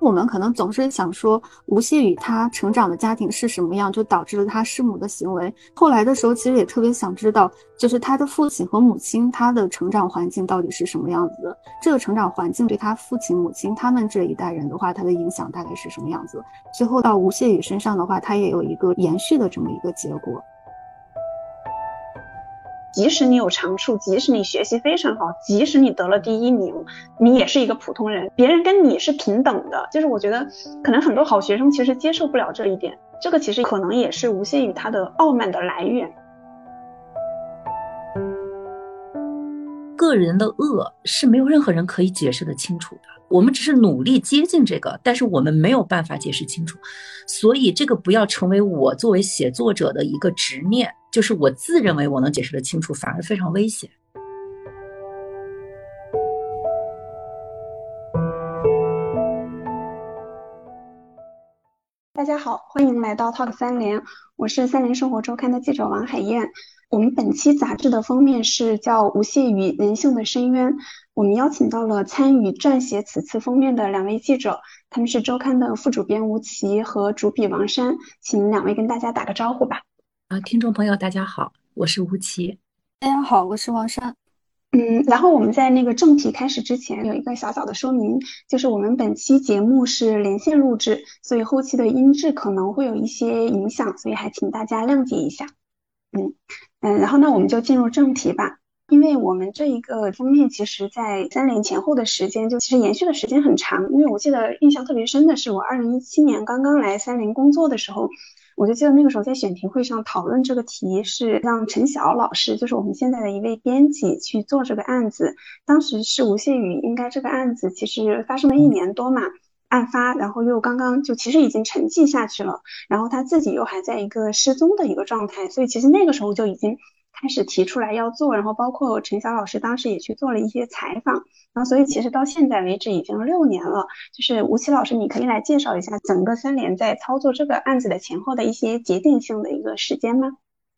我们可能总是想说吴谢宇他成长的家庭是什么样，就导致了他弑母的行为。后来的时候，其实也特别想知道，就是他的父亲和母亲他的成长环境到底是什么样子的。这个成长环境对他父亲、母亲他们这一代人的话，他的影响大概是什么样子？最后到吴谢宇身上的话，他也有一个延续的这么一个结果。即使你有长处，即使你学习非常好，即使你得了第一名，你也是一个普通人，别人跟你是平等的。就是我觉得，可能很多好学生其实接受不了这一点，这个其实可能也是吴谢宇他的傲慢的来源。个人的恶是没有任何人可以解释的清楚的，我们只是努力接近这个，但是我们没有办法解释清楚，所以这个不要成为我作为写作者的一个执念。就是我自认为我能解释的清楚，反而非常危险。大家好，欢迎来到 Talk 三联，我是三联生活周刊的记者王海燕。我们本期杂志的封面是叫《吴谢宇人性的深渊》，我们邀请到了参与撰写此次封面的两位记者，他们是周刊的副主编吴奇和主笔王珊，请两位跟大家打个招呼吧。啊，听众朋友，大家好，我是吴奇。大家好，我是王珊。嗯，然后我们在那个正题开始之前，有一个小小的说明，就是我们本期节目是连线录制，所以后期的音质可能会有一些影响，所以还请大家谅解一下。嗯嗯，然后那我们就进入正题吧，因为我们这一个封面其实在三连前后的时间就其实延续的时间很长，因为我记得印象特别深的是我二零一七年刚刚来三联工作的时候。我就记得那个时候在选题会上讨论这个题，是让陈晓老师，就是我们现在的一位编辑去做这个案子。当时是吴谢宇，应该这个案子其实发生了一年多嘛，案发，然后又刚刚就其实已经沉寂下去了，然后他自己又还在一个失踪的一个状态，所以其实那个时候就已经。开始提出来要做，然后包括陈晓老师当时也去做了一些采访，然后所以其实到现在为止已经六年了。就是吴奇老师，你可以来介绍一下整个三联在操作这个案子的前后的一些节点性的一个时间吗？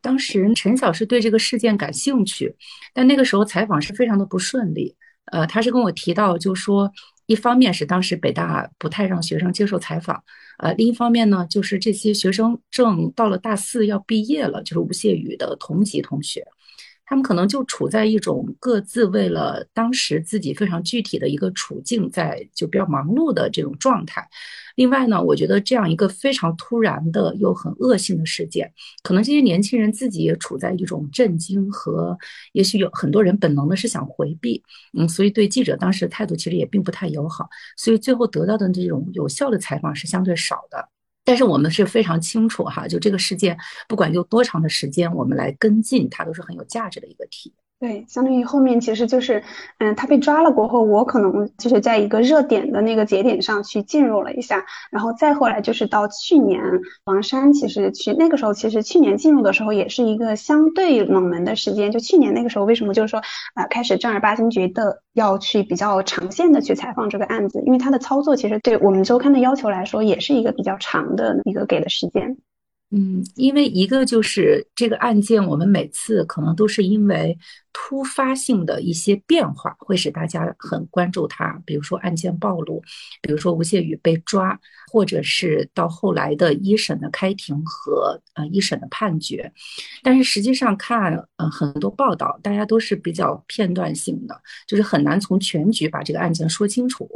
当时陈晓是对这个事件感兴趣，但那个时候采访是非常的不顺利。呃，他是跟我提到，就说。一方面是当时北大不太让学生接受采访，呃，另一方面呢，就是这些学生正到了大四要毕业了，就是吴谢宇的同级同学。他们可能就处在一种各自为了当时自己非常具体的一个处境，在就比较忙碌的这种状态。另外呢，我觉得这样一个非常突然的又很恶性的事件，可能这些年轻人自己也处在一种震惊和，也许有很多人本能的是想回避，嗯，所以对记者当时的态度其实也并不太友好，所以最后得到的这种有效的采访是相对少的。但是我们是非常清楚哈，就这个事件，不管用多长的时间，我们来跟进它，都是很有价值的一个体验。对，相当于后面其实就是，嗯，他被抓了过后，我可能就是在一个热点的那个节点上去进入了一下，然后再后来就是到去年，王珊其实去那个时候，其实去年进入的时候也是一个相对冷门的时间。就去年那个时候，为什么就是说啊，开始正儿八经觉得要去比较长线的去采访这个案子，因为他的操作其实对我们周刊的要求来说，也是一个比较长的一个给的时间。嗯，因为一个就是这个案件，我们每次可能都是因为突发性的一些变化，会使大家很关注它。比如说案件暴露，比如说吴谢宇被抓，或者是到后来的一审的开庭和呃一审的判决。但是实际上看，呃很多报道，大家都是比较片段性的，就是很难从全局把这个案件说清楚。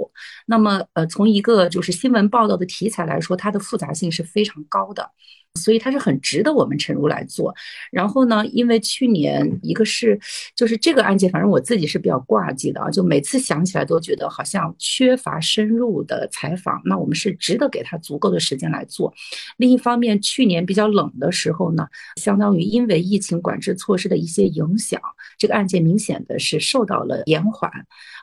那么呃，从一个就是新闻报道的题材来说，它的复杂性是非常高的。所以它是很值得我们沉入来做。然后呢，因为去年一个是就是这个案件，反正我自己是比较挂记的啊，就每次想起来都觉得好像缺乏深入的采访。那我们是值得给他足够的时间来做。另一方面，去年比较冷的时候呢，相当于因为疫情管制措施的一些影响，这个案件明显的是受到了延缓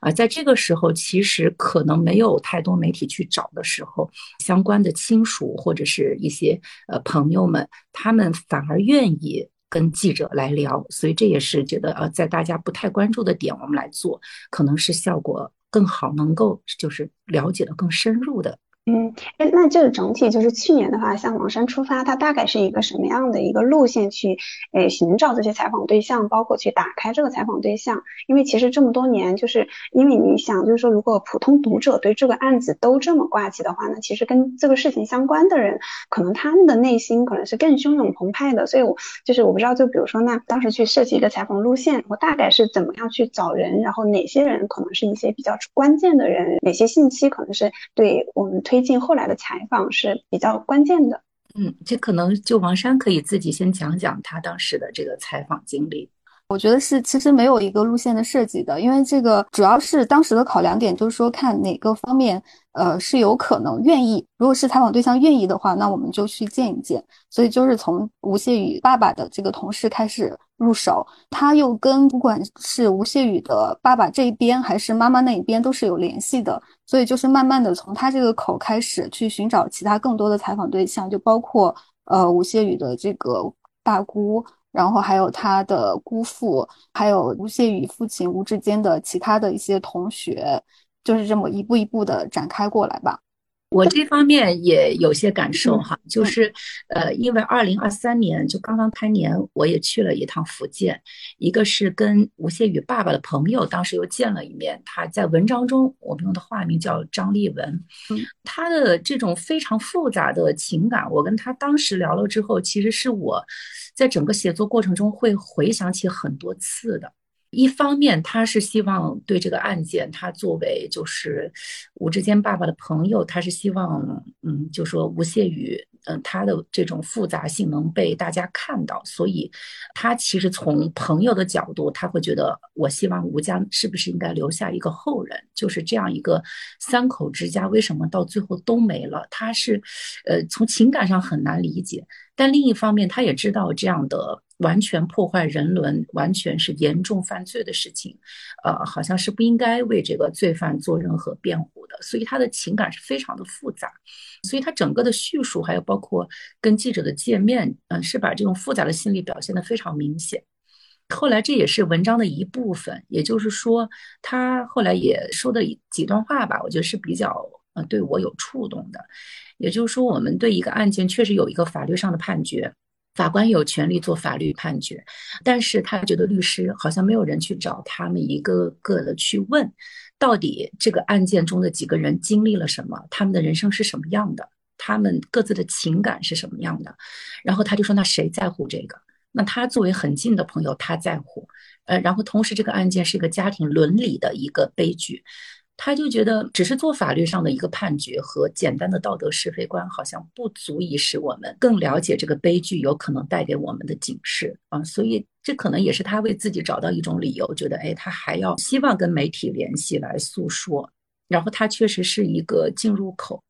啊。在这个时候，其实可能没有太多媒体去找的时候，相关的亲属或者是一些呃朋。朋友们，他们反而愿意跟记者来聊，所以这也是觉得呃，在大家不太关注的点，我们来做，可能是效果更好，能够就是了解的更深入的嗯，哎，那这个整体就是去年的话，像王山出发，它大概是一个什么样的一个路线去，诶，寻找这些采访对象，包括去打开这个采访对象？因为其实这么多年，就是因为你想，就是说，如果普通读者对这个案子都这么挂记的话，那其实跟这个事情相关的人，可能他们的内心可能是更汹涌澎湃的。所以，我就是我不知道，就比如说，那当时去设计一个采访路线，我大概是怎么样去找人，然后哪些人可能是一些比较关键的人，哪些信息可能是对我们推。推进后来的采访是比较关键的。嗯，这可能就王珊可以自己先讲讲他当时的这个采访经历。我觉得是，其实没有一个路线的设计的，因为这个主要是当时的考量点，就是说看哪个方面，呃，是有可能愿意。如果是采访对象愿意的话，那我们就去见一见。所以就是从吴谢宇爸爸的这个同事开始入手，他又跟不管是吴谢宇的爸爸这一边，还是妈妈那一边，都是有联系的。所以就是慢慢的从他这个口开始去寻找其他更多的采访对象，就包括呃吴谢宇的这个大姑。然后还有他的姑父，还有吴谢宇父亲吴志坚的其他的一些同学，就是这么一步一步的展开过来吧。我这方面也有些感受哈，就是，呃，因为二零二三年就刚刚开年，我也去了一趟福建，一个是跟吴谢宇爸爸的朋友，当时又见了一面。他在文章中，我们用的化名叫张立文，嗯，他的这种非常复杂的情感，我跟他当时聊了之后，其实是我在整个写作过程中会回想起很多次的。一方面，他是希望对这个案件，他作为就是吴志坚爸爸的朋友，他是希望，嗯，就说吴谢宇，嗯，他的这种复杂性能被大家看到，所以他其实从朋友的角度，他会觉得，我希望吴家是不是应该留下一个后人，就是这样一个三口之家，为什么到最后都没了？他是，呃，从情感上很难理解，但另一方面，他也知道这样的。完全破坏人伦，完全是严重犯罪的事情，呃，好像是不应该为这个罪犯做任何辩护的，所以他的情感是非常的复杂，所以他整个的叙述，还有包括跟记者的见面，嗯，是把这种复杂的心理表现的非常明显。后来这也是文章的一部分，也就是说，他后来也说的几段话吧，我觉得是比较呃对我有触动的。也就是说，我们对一个案件确实有一个法律上的判决。法官有权利做法律判决，但是他觉得律师好像没有人去找他们一个个的去问，到底这个案件中的几个人经历了什么，他们的人生是什么样的，他们各自的情感是什么样的。然后他就说：“那谁在乎这个？那他作为很近的朋友，他在乎。呃，然后同时这个案件是一个家庭伦理的一个悲剧。”他就觉得，只是做法律上的一个判决和简单的道德是非观，好像不足以使我们更了解这个悲剧有可能带给我们的警示啊。所以，这可能也是他为自己找到一种理由，觉得，哎，他还要希望跟媒体联系来诉说。然后，他确实是一个进入口。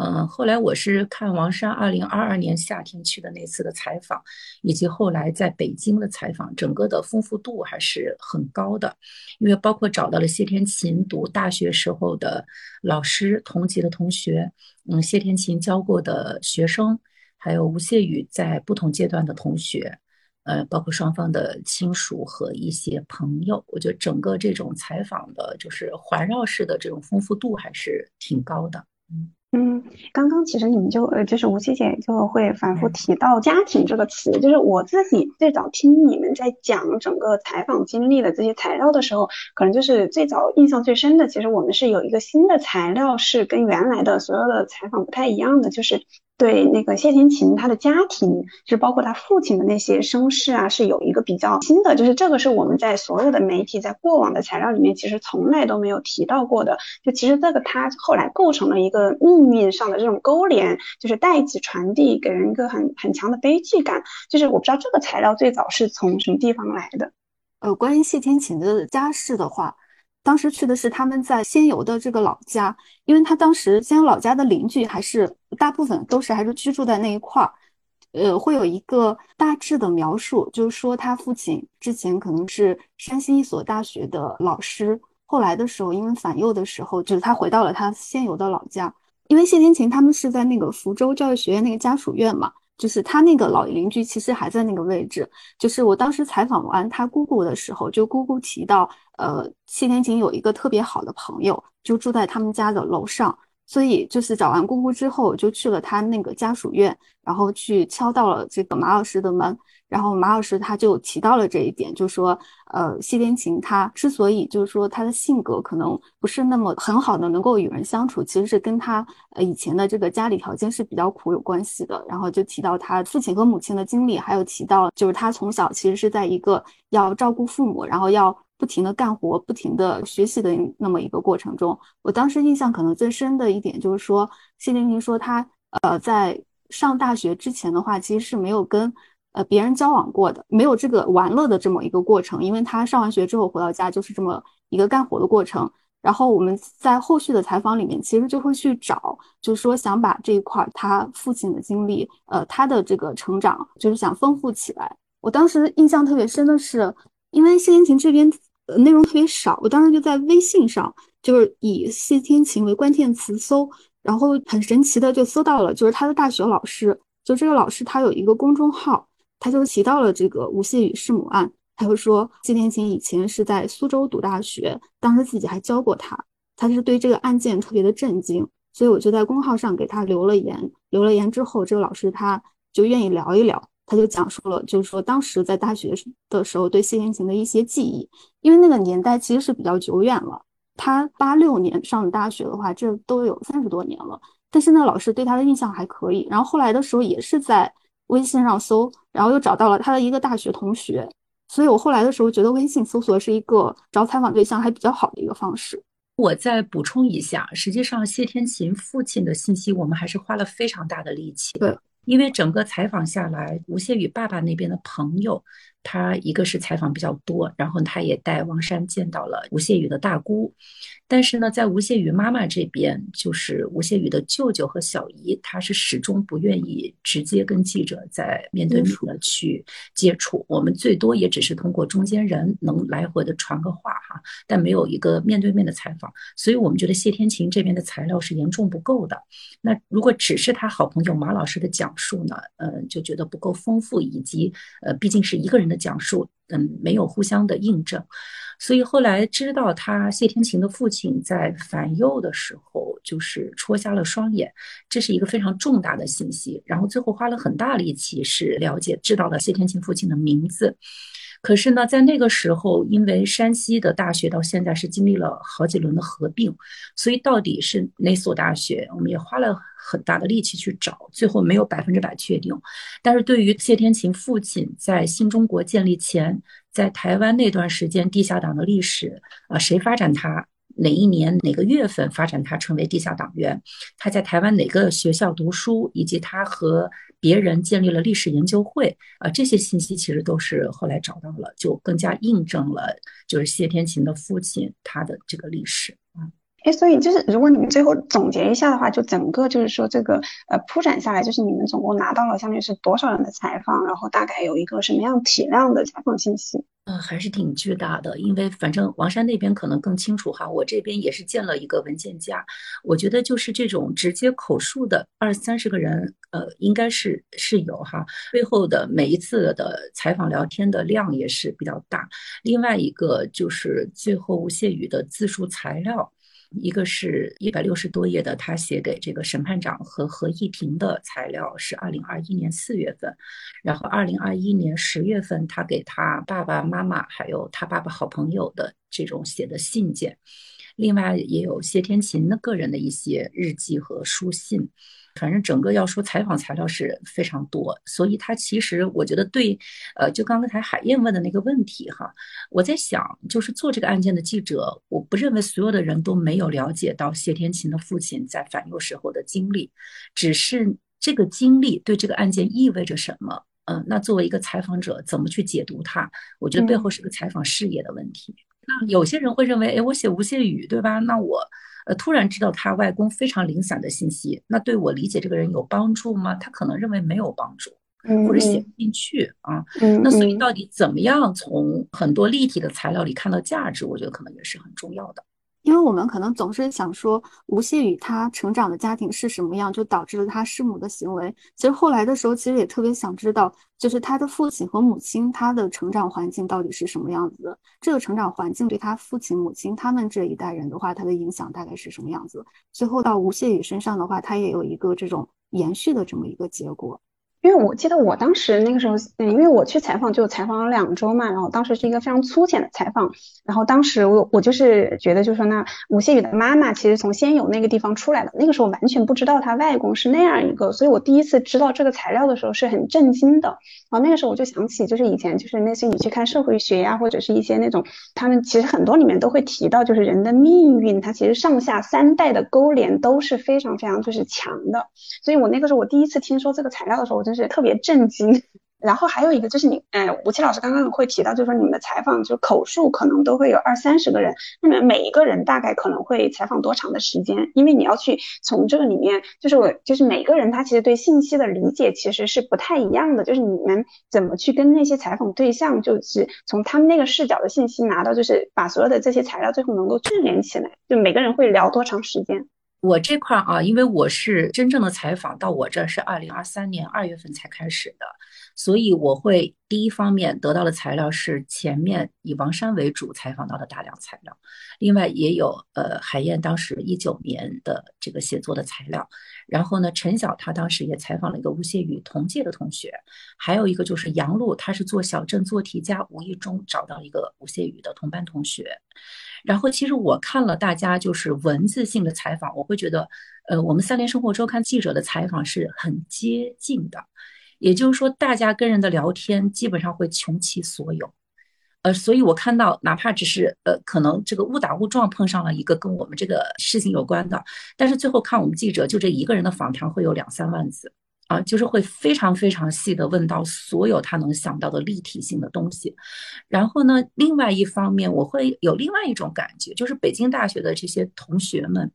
嗯，后来我是看王珊二零二二年夏天去的那次的采访，以及后来在北京的采访，整个的丰富度还是很高的，因为包括找到了谢天琴读大学时候的老师、同级的同学，嗯，谢天琴教过的学生，还有吴谢宇在不同阶段的同学，呃，包括双方的亲属和一些朋友，我觉得整个这种采访的，就是环绕式的这种丰富度还是挺高的，嗯。嗯，刚刚其实你们就呃，就是吴七姐就会反复提到“家庭”这个词，就是我自己最早听你们在讲整个采访经历的这些材料的时候，可能就是最早印象最深的，其实我们是有一个新的材料是跟原来的所有的采访不太一样的，就是。对那个谢天琴，他的家庭是包括他父亲的那些身世啊，是有一个比较新的，就是这个是我们在所有的媒体在过往的材料里面其实从来都没有提到过的。就其实这个他后来构成了一个命运上的这种勾连，就是代际传递，给人一个很很强的悲剧感。就是我不知道这个材料最早是从什么地方来的。呃，关于谢天琴的家世的话。当时去的是他们在仙游的这个老家，因为他当时仙游老家的邻居还是大部分都是还是居住在那一块儿，呃，会有一个大致的描述，就是说他父亲之前可能是山西一所大学的老师，后来的时候因为反右的时候，就是他回到了他仙游的老家，因为谢天琴他们是在那个福州教育学院那个家属院嘛。就是他那个老邻居其实还在那个位置。就是我当时采访完他姑姑的时候，就姑姑提到，呃，谢天琴有一个特别好的朋友，就住在他们家的楼上。所以就是找完姑姑之后，就去了他那个家属院，然后去敲到了这个马老师的门。然后马老师他就提到了这一点，就说，呃，谢天琴他之所以就是说他的性格可能不是那么很好的能够与人相处，其实是跟他呃以前的这个家里条件是比较苦有关系的。然后就提到他父亲和母亲的经历，还有提到就是他从小其实是在一个要照顾父母，然后要不停的干活、不停的学习的那么一个过程中。我当时印象可能最深的一点就是说，谢天琴说他呃在上大学之前的话，其实是没有跟。呃，别人交往过的没有这个玩乐的这么一个过程，因为他上完学之后回到家就是这么一个干活的过程。然后我们在后续的采访里面，其实就会去找，就是说想把这一块他父亲的经历，呃，他的这个成长，就是想丰富起来。我当时印象特别深的是，因为谢天琴这边呃内容特别少，我当时就在微信上就是以谢天琴为关键词搜，然后很神奇的就搜到了，就是他的大学老师，就这个老师他有一个公众号。他就提到了这个吴谢宇弑母案，他就说谢天琴以前是在苏州读大学，当时自己还教过他，他是对这个案件特别的震惊，所以我就在公号上给他留了言，留了言之后，这个老师他就愿意聊一聊，他就讲述了，就是说当时在大学的时候对谢天琴的一些记忆，因为那个年代其实是比较久远了，他八六年上的大学的话，这都有三十多年了，但是那老师对他的印象还可以，然后后来的时候也是在。微信上搜，然后又找到了他的一个大学同学，所以我后来的时候觉得微信搜索是一个找采访对象还比较好的一个方式。我再补充一下，实际上谢天琴父亲的信息我们还是花了非常大的力气，对，因为整个采访下来，吴谢宇爸爸那边的朋友。他一个是采访比较多，然后他也带王珊见到了吴谢宇的大姑，但是呢，在吴谢宇妈妈这边，就是吴谢宇的舅舅和小姨，他是始终不愿意直接跟记者在面对面的去接触。我们最多也只是通过中间人能来回的传个话哈，但没有一个面对面的采访。所以我们觉得谢天琴这边的材料是严重不够的。那如果只是他好朋友马老师的讲述呢，呃，就觉得不够丰富，以及呃，毕竟是一个人。的讲述，嗯，没有互相的印证，所以后来知道他谢天琴的父亲在反右的时候，就是戳瞎了双眼，这是一个非常重大的信息。然后最后花了很大力气是了解，知道了谢天琴父亲的名字。可是呢，在那个时候，因为山西的大学到现在是经历了好几轮的合并，所以到底是哪所大学，我们也花了很大的力气去找，最后没有百分之百确定。但是对于谢天琴父亲在新中国建立前，在台湾那段时间地下党的历史啊，谁发展他？哪一年哪个月份发展他成为地下党员？他在台湾哪个学校读书？以及他和别人建立了历史研究会啊，这些信息其实都是后来找到了，就更加印证了就是谢天琴的父亲他的这个历史啊。所以就是如果你们最后总结一下的话，就整个就是说这个呃铺展下来，就是你们总共拿到了相当于是多少人的采访，然后大概有一个什么样体量的采访信息？嗯，还是挺巨大的，因为反正王山那边可能更清楚哈，我这边也是建了一个文件夹，我觉得就是这种直接口述的二三十个人，呃，应该是是有哈，背后的每一次的采访聊天的量也是比较大。另外一个就是最后吴谢宇的自述材料。一个是一百六十多页的，他写给这个审判长和合议庭的材料是二零二一年四月份，然后二零二一年十月份他给他爸爸妈妈还有他爸爸好朋友的这种写的信件，另外也有谢天琴的个人的一些日记和书信。反正整个要说采访材料是非常多，所以他其实我觉得对，呃，就刚才海燕问的那个问题哈，我在想，就是做这个案件的记者，我不认为所有的人都没有了解到谢天琴的父亲在反右时候的经历，只是这个经历对这个案件意味着什么，嗯，那作为一个采访者怎么去解读它，我觉得背后是个采访视野的问题。那有些人会认为，哎，我写吴谢宇对吧？那我。呃，突然知道他外公非常零散的信息，那对我理解这个人有帮助吗？他可能认为没有帮助，或者写不进去啊。那所以到底怎么样从很多立体的材料里看到价值？我觉得可能也是很重要的。因为我们可能总是想说吴谢宇他成长的家庭是什么样，就导致了他弑母的行为。其实后来的时候，其实也特别想知道，就是他的父亲和母亲他的成长环境到底是什么样子的。这个成长环境对他父亲、母亲他们这一代人的话，他的影响大概是什么样子？最后到吴谢宇身上的话，他也有一个这种延续的这么一个结果。因为我记得我当时那个时候，嗯，因为我去采访就采访了两周嘛，然后当时是一个非常粗浅的采访，然后当时我我就是觉得，就是说那吴谢宇的妈妈其实从仙游那个地方出来的，那个时候完全不知道他外公是那样一个，所以我第一次知道这个材料的时候是很震惊的。然后那个时候我就想起，就是以前就是那些你去看社会学呀，或者是一些那种，他们其实很多里面都会提到，就是人的命运，它其实上下三代的勾连都是非常非常就是强的。所以我那个时候我第一次听说这个材料的时候，我就是特别震惊。然后还有一个就是你，哎，吴奇老师刚刚会提到，就是说你们的采访就口述可能都会有二三十个人，那么每一个人大概可能会采访多长的时间？因为你要去从这个里面，就是我就是每个人他其实对信息的理解其实是不太一样的，就是你们怎么去跟那些采访对象，就是从他们那个视角的信息拿到，就是把所有的这些材料最后能够串联起来，就每个人会聊多长时间？我这块啊，因为我是真正的采访到我这是二零二三年二月份才开始的。所以我会第一方面得到的材料是前面以王山为主采访到的大量材料，另外也有呃海燕当时一九年的这个写作的材料，然后呢陈晓他当时也采访了一个吴谢宇同届的同学，还有一个就是杨璐，他是做小镇做题家，无意中找到一个吴谢宇的同班同学，然后其实我看了大家就是文字性的采访，我会觉得呃我们三联生活周刊记者的采访是很接近的。也就是说，大家跟人的聊天基本上会穷其所有，呃，所以我看到哪怕只是呃，可能这个误打误撞碰上了一个跟我们这个事情有关的，但是最后看我们记者就这一个人的访谈会有两三万字。啊，就是会非常非常细的问到所有他能想到的立体性的东西。然后呢，另外一方面我会有另外一种感觉，就是北京大学的这些同学们。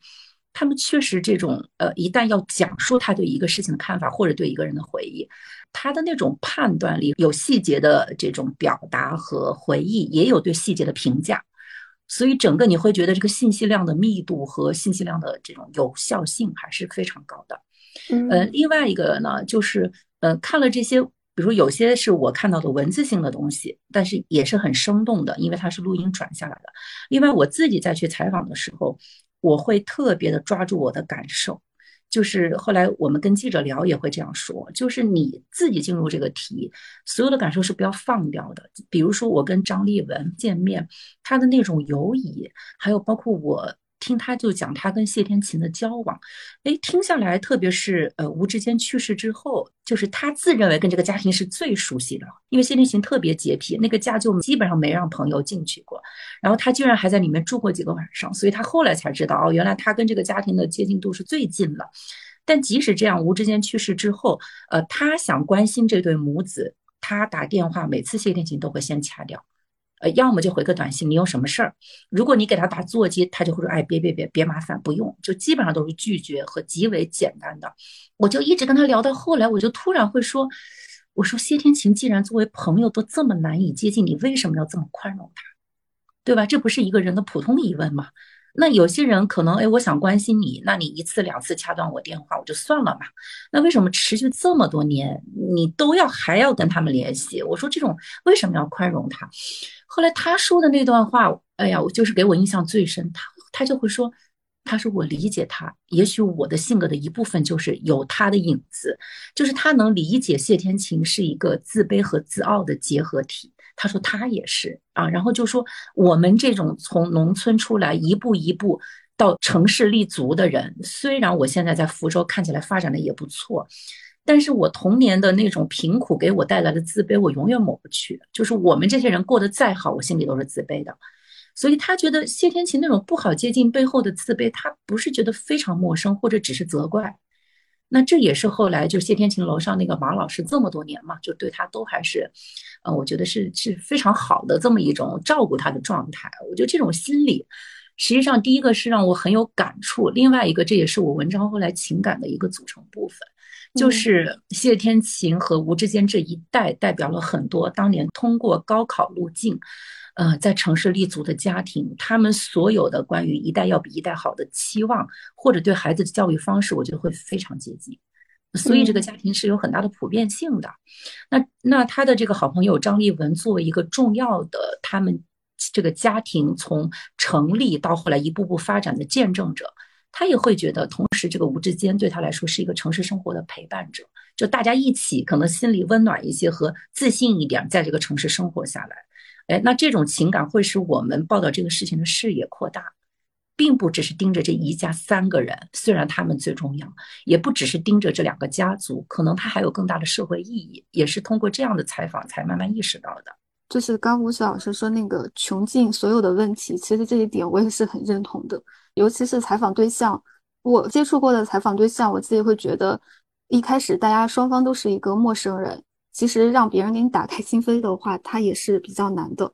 他们确实这种呃，一旦要讲述他对一个事情的看法，或者对一个人的回忆，他的那种判断力，有细节的这种表达和回忆，也有对细节的评价，所以整个你会觉得这个信息量的密度和信息量的这种有效性还是非常高的。呃，另外一个呢，就是呃，看了这些，比如有些是我看到的文字性的东西，但是也是很生动的，因为它是录音转下来的。另外，我自己再去采访的时候。我会特别的抓住我的感受，就是后来我们跟记者聊也会这样说，就是你自己进入这个题，所有的感受是不要放掉的。比如说我跟张丽文见面，他的那种犹疑，还有包括我。听他就讲他跟谢天琴的交往，哎，听下来，特别是呃吴志坚去世之后，就是他自认为跟这个家庭是最熟悉的，因为谢天琴特别洁癖，那个家就基本上没让朋友进去过，然后他居然还在里面住过几个晚上，所以他后来才知道哦，原来他跟这个家庭的接近度是最近了。但即使这样，吴志坚去世之后，呃，他想关心这对母子，他打电话，每次谢天琴都会先掐掉。呃，要么就回个短信，你有什么事儿？如果你给他打座机，他就会说，哎，别别别，别麻烦，不用，就基本上都是拒绝和极为简单的。我就一直跟他聊到后来，我就突然会说，我说谢天晴既然作为朋友都这么难以接近，你为什么要这么宽容他？对吧？这不是一个人的普通疑问吗？那有些人可能，哎，我想关心你，那你一次两次掐断我电话，我就算了嘛。那为什么持续这么多年，你都要还要跟他们联系？我说这种为什么要宽容他？后来他说的那段话，哎呀，我就是给我印象最深。他他就会说，他说我理解他，也许我的性格的一部分就是有他的影子，就是他能理解谢天晴是一个自卑和自傲的结合体。他说他也是啊，然后就说我们这种从农村出来一步一步到城市立足的人，虽然我现在在福州看起来发展的也不错，但是我童年的那种贫苦给我带来的自卑，我永远抹不去。就是我们这些人过得再好，我心里都是自卑的。所以他觉得谢天琴那种不好接近背后的自卑，他不是觉得非常陌生，或者只是责怪。那这也是后来就谢天琴楼上那个马老师这么多年嘛，就对他都还是，呃，我觉得是是非常好的这么一种照顾他的状态。我觉得这种心理，实际上第一个是让我很有感触，另外一个这也是我文章后来情感的一个组成部分，就是谢天琴和吴志坚这一代代表了很多当年通过高考路径，呃，在城市立足的家庭，他们所有的关于一代要比一代好的期望，或者对孩子的教育方式，我觉得会非常接近。所以这个家庭是有很大的普遍性的。那那他的这个好朋友张立文作为一个重要的他们这个家庭从成立到后来一步步发展的见证者，他也会觉得，同时这个吴志坚对他来说是一个城市生活的陪伴者，就大家一起可能心里温暖一些和自信一点，在这个城市生活下来。哎，那这种情感会使我们报道这个事情的视野扩大，并不只是盯着这一家三个人，虽然他们最重要，也不只是盯着这两个家族，可能他还有更大的社会意义，也是通过这样的采访才慢慢意识到的。就是刚吴雪老师说那个穷尽所有的问题，其实这一点我也是很认同的，尤其是采访对象，我接触过的采访对象，我自己会觉得，一开始大家双方都是一个陌生人。其实让别人给你打开心扉的话，它也是比较难的。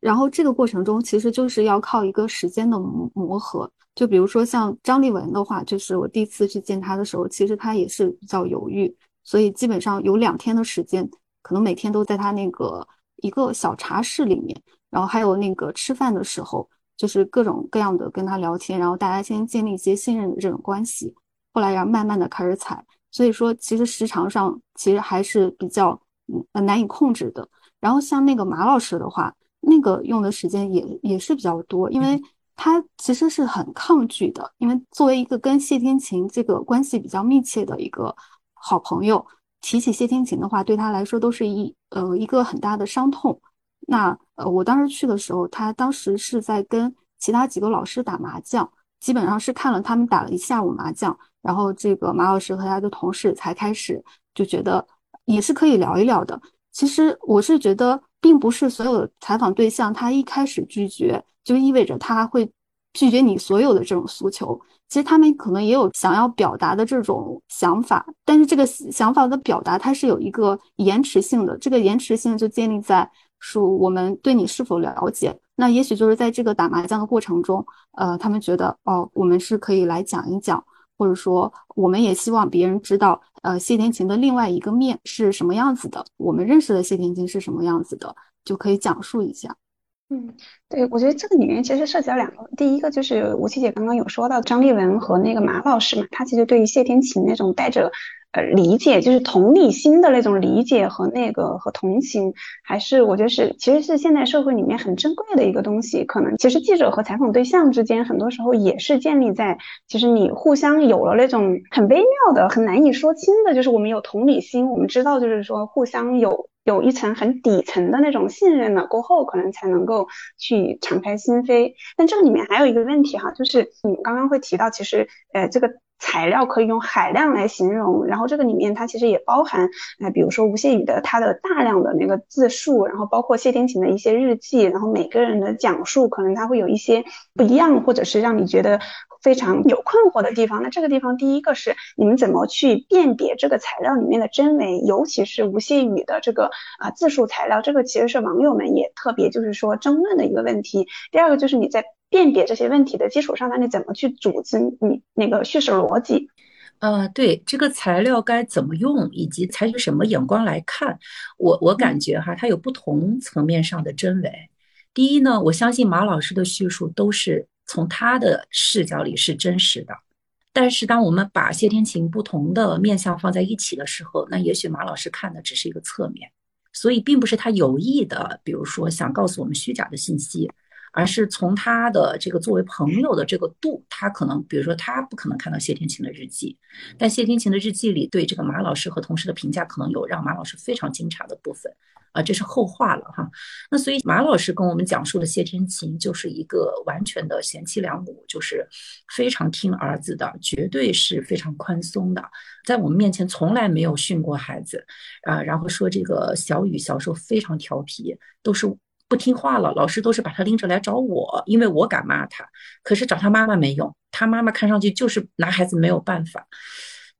然后这个过程中，其实就是要靠一个时间的磨磨合。就比如说像张立文的话，就是我第一次去见他的时候，其实他也是比较犹豫，所以基本上有两天的时间，可能每天都在他那个一个小茶室里面，然后还有那个吃饭的时候，就是各种各样的跟他聊天，然后大家先建立一些信任的这种关系，后来要慢慢的开始踩。所以说，其实时长上其实还是比较嗯难以控制的。然后像那个马老师的话，那个用的时间也也是比较多，因为他其实是很抗拒的。因为作为一个跟谢天琴这个关系比较密切的一个好朋友，提起谢天琴的话，对他来说都是一呃一个很大的伤痛。那呃我当时去的时候，他当时是在跟其他几个老师打麻将，基本上是看了他们打了一下午麻将。然后这个马老师和他的同事才开始就觉得也是可以聊一聊的。其实我是觉得，并不是所有的采访对象他一开始拒绝就意味着他会拒绝你所有的这种诉求。其实他们可能也有想要表达的这种想法，但是这个想法的表达它是有一个延迟性的。这个延迟性就建立在说我们对你是否了解。那也许就是在这个打麻将的过程中，呃，他们觉得哦，我们是可以来讲一讲。或者说，我们也希望别人知道，呃，谢天琴的另外一个面是什么样子的，我们认识的谢天琴是什么样子的，就可以讲述一下。嗯，对，我觉得这个里面其实涉及到两个，第一个就是吴七姐刚刚有说到张丽文和那个马老师嘛，他其实对于谢天琴那种带着。呃，理解就是同理心的那种理解和那个和同情，还是我觉得是其实是现代社会里面很珍贵的一个东西。可能其实记者和采访对象之间，很多时候也是建立在其实你互相有了那种很微妙的、很难以说清的，就是我们有同理心，我们知道就是说互相有有一层很底层的那种信任了过后，可能才能够去敞开心扉。但这个里面还有一个问题哈，就是你们刚刚会提到，其实呃这个。材料可以用海量来形容，然后这个里面它其实也包含，哎，比如说吴谢宇的他的大量的那个自述，然后包括谢天琴的一些日记，然后每个人的讲述可能他会有一些不一样，或者是让你觉得非常有困惑的地方。那这个地方第一个是你们怎么去辨别这个材料里面的真伪，尤其是吴谢宇的这个啊自述材料，这个其实是网友们也特别就是说争论的一个问题。第二个就是你在。辨别这些问题的基础上，那你怎么去组织你那个叙事逻辑？呃，对这个材料该怎么用，以及采取什么眼光来看，我我感觉哈，它有不同层面上的真伪。第一呢，我相信马老师的叙述都是从他的视角里是真实的，但是当我们把谢天琴不同的面相放在一起的时候，那也许马老师看的只是一个侧面，所以并不是他有意的，比如说想告诉我们虚假的信息。而是从他的这个作为朋友的这个度，他可能，比如说他不可能看到谢天琴的日记，但谢天琴的日记里对这个马老师和同事的评价，可能有让马老师非常惊诧的部分，啊，这是后话了哈。那所以马老师跟我们讲述的谢天琴就是一个完全的贤妻良母，就是非常听儿子的，绝对是非常宽松的，在我们面前从来没有训过孩子，啊，然后说这个小雨小时候非常调皮，都是。不听话了，老师都是把他拎着来找我，因为我敢骂他。可是找他妈妈没用，他妈妈看上去就是拿孩子没有办法。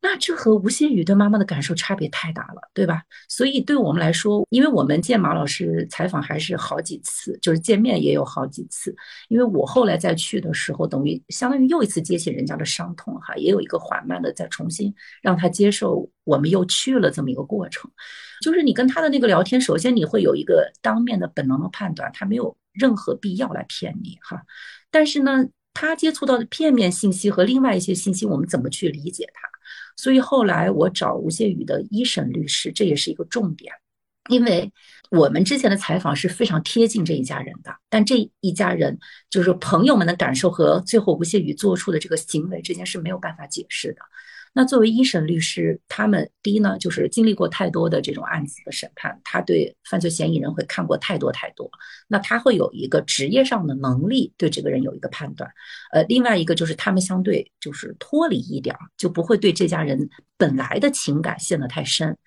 那这和吴谢宇对妈妈的感受差别太大了，对吧？所以对我们来说，因为我们见马老师采访还是好几次，就是见面也有好几次。因为我后来再去的时候，等于相当于又一次接起人家的伤痛，哈，也有一个缓慢的再重新让他接受我们又去了这么一个过程。就是你跟他的那个聊天，首先你会有一个当面的本能的判断，他没有任何必要来骗你，哈。但是呢，他接触到的片面信息和另外一些信息，我们怎么去理解他？所以后来我找吴谢宇的一审律师，这也是一个重点，因为我们之前的采访是非常贴近这一家人的，但这一家人就是朋友们的感受和最后吴谢宇做出的这个行为之间是没有办法解释的。那作为一审律师，他们第一呢，就是经历过太多的这种案子的审判，他对犯罪嫌疑人会看过太多太多，那他会有一个职业上的能力对这个人有一个判断。呃，另外一个就是他们相对就是脱离一点，就不会对这家人本来的情感陷得太深。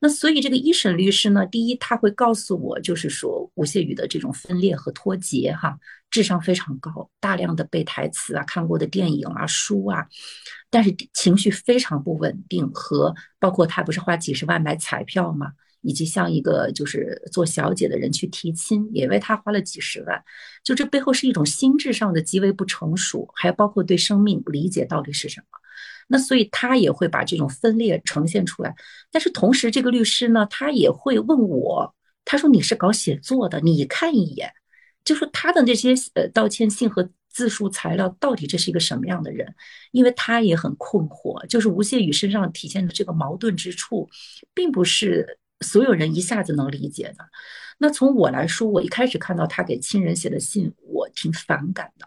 那所以这个一审律师呢，第一他会告诉我，就是说吴谢宇的这种分裂和脱节，哈，智商非常高，大量的背台词啊，看过的电影啊、书啊，但是情绪非常不稳定，和包括他不是花几十万买彩票嘛，以及像一个就是做小姐的人去提亲，也为他花了几十万，就这背后是一种心智上的极为不成熟，还有包括对生命理解到底是什么。那所以他也会把这种分裂呈现出来，但是同时这个律师呢，他也会问我，他说你是搞写作的，你看一眼，就说他的那些呃道歉信和自述材料到底这是一个什么样的人？因为他也很困惑，就是吴谢宇身上体现的这个矛盾之处，并不是所有人一下子能理解的。那从我来说，我一开始看到他给亲人写的信，我挺反感的，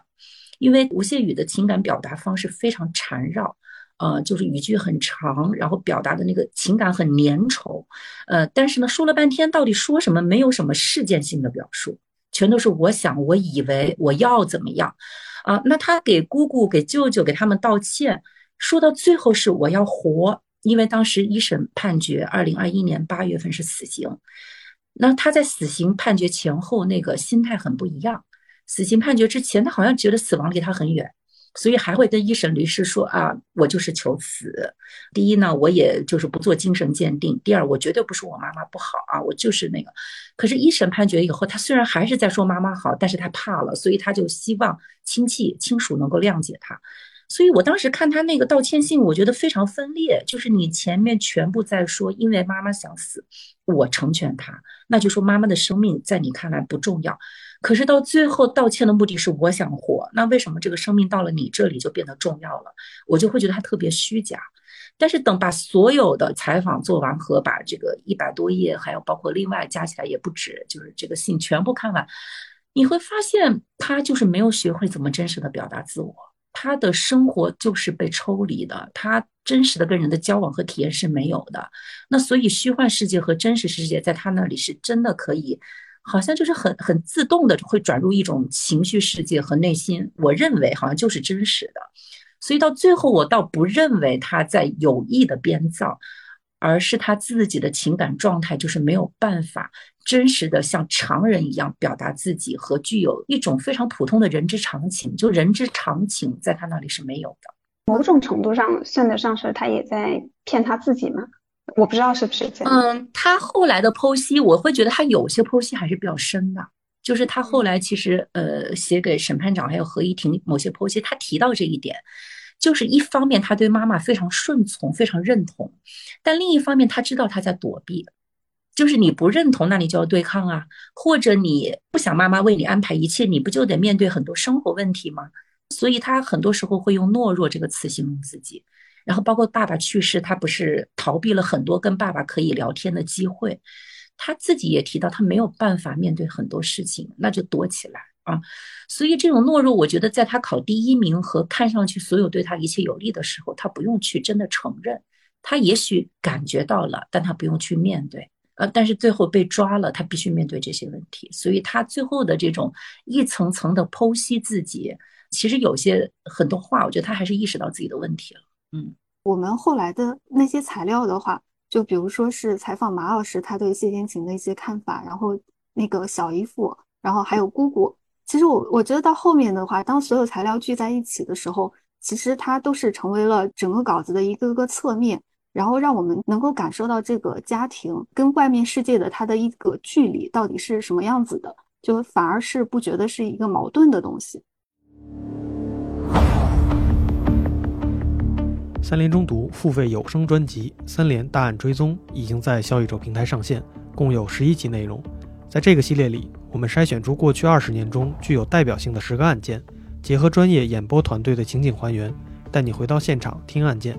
因为吴谢宇的情感表达方式非常缠绕。呃，就是语句很长，然后表达的那个情感很粘稠，呃，但是呢，说了半天到底说什么，没有什么事件性的表述，全都是我想、我以为、我要怎么样，啊，那他给姑姑、给舅舅、给他们道歉，说到最后是我要活，因为当时一审判决，二零二一年八月份是死刑，那他在死刑判决前后那个心态很不一样，死刑判决之前，他好像觉得死亡离他很远。所以还会跟一审律师说啊，我就是求死。第一呢，我也就是不做精神鉴定。第二，我绝对不是我妈妈不好啊，我就是那个。可是，一审判决以后，他虽然还是在说妈妈好，但是他怕了，所以他就希望亲戚亲属能够谅解他。所以我当时看他那个道歉信，我觉得非常分裂。就是你前面全部在说，因为妈妈想死，我成全他，那就说妈妈的生命在你看来不重要。可是到最后道歉的目的是我想活，那为什么这个生命到了你这里就变得重要了？我就会觉得他特别虚假。但是等把所有的采访做完和把这个一百多页，还有包括另外加起来也不止，就是这个信全部看完，你会发现他就是没有学会怎么真实的表达自我。他的生活就是被抽离的，他真实的跟人的交往和体验是没有的。那所以虚幻世界和真实世界在他那里是真的可以。好像就是很很自动的会转入一种情绪世界和内心，我认为好像就是真实的，所以到最后我倒不认为他在有意的编造，而是他自己的情感状态就是没有办法真实的像常人一样表达自己和具有一种非常普通的人之常情，就人之常情在他那里是没有的，某种程度上算得上是他也在骗他自己吗？我不知道是不是这样。嗯，他后来的剖析，我会觉得他有些剖析还是比较深的。就是他后来其实呃写给审判长还有合议庭某些剖析，他提到这一点，就是一方面他对妈妈非常顺从，非常认同，但另一方面他知道他在躲避，就是你不认同，那你就要对抗啊，或者你不想妈妈为你安排一切，你不就得面对很多生活问题吗？所以他很多时候会用懦弱这个词形容自己。然后包括爸爸去世，他不是逃避了很多跟爸爸可以聊天的机会，他自己也提到他没有办法面对很多事情，那就躲起来啊。所以这种懦弱，我觉得在他考第一名和看上去所有对他一切有利的时候，他不用去真的承认，他也许感觉到了，但他不用去面对。呃，但是最后被抓了，他必须面对这些问题。所以他最后的这种一层层的剖析自己，其实有些很多话，我觉得他还是意识到自己的问题了。嗯，我们后来的那些材料的话，就比如说是采访马老师他对谢天琴的一些看法，然后那个小姨夫，然后还有姑姑。其实我我觉得到后面的话，当所有材料聚在一起的时候，其实它都是成为了整个稿子的一个个侧面，然后让我们能够感受到这个家庭跟外面世界的它的一个距离到底是什么样子的，就反而是不觉得是一个矛盾的东西。三联中读付费有声专辑《三联大案追踪》已经在小宇宙平台上线，共有十一集内容。在这个系列里，我们筛选出过去二十年中具有代表性的十个案件，结合专业演播团队的情景还原，带你回到现场听案件，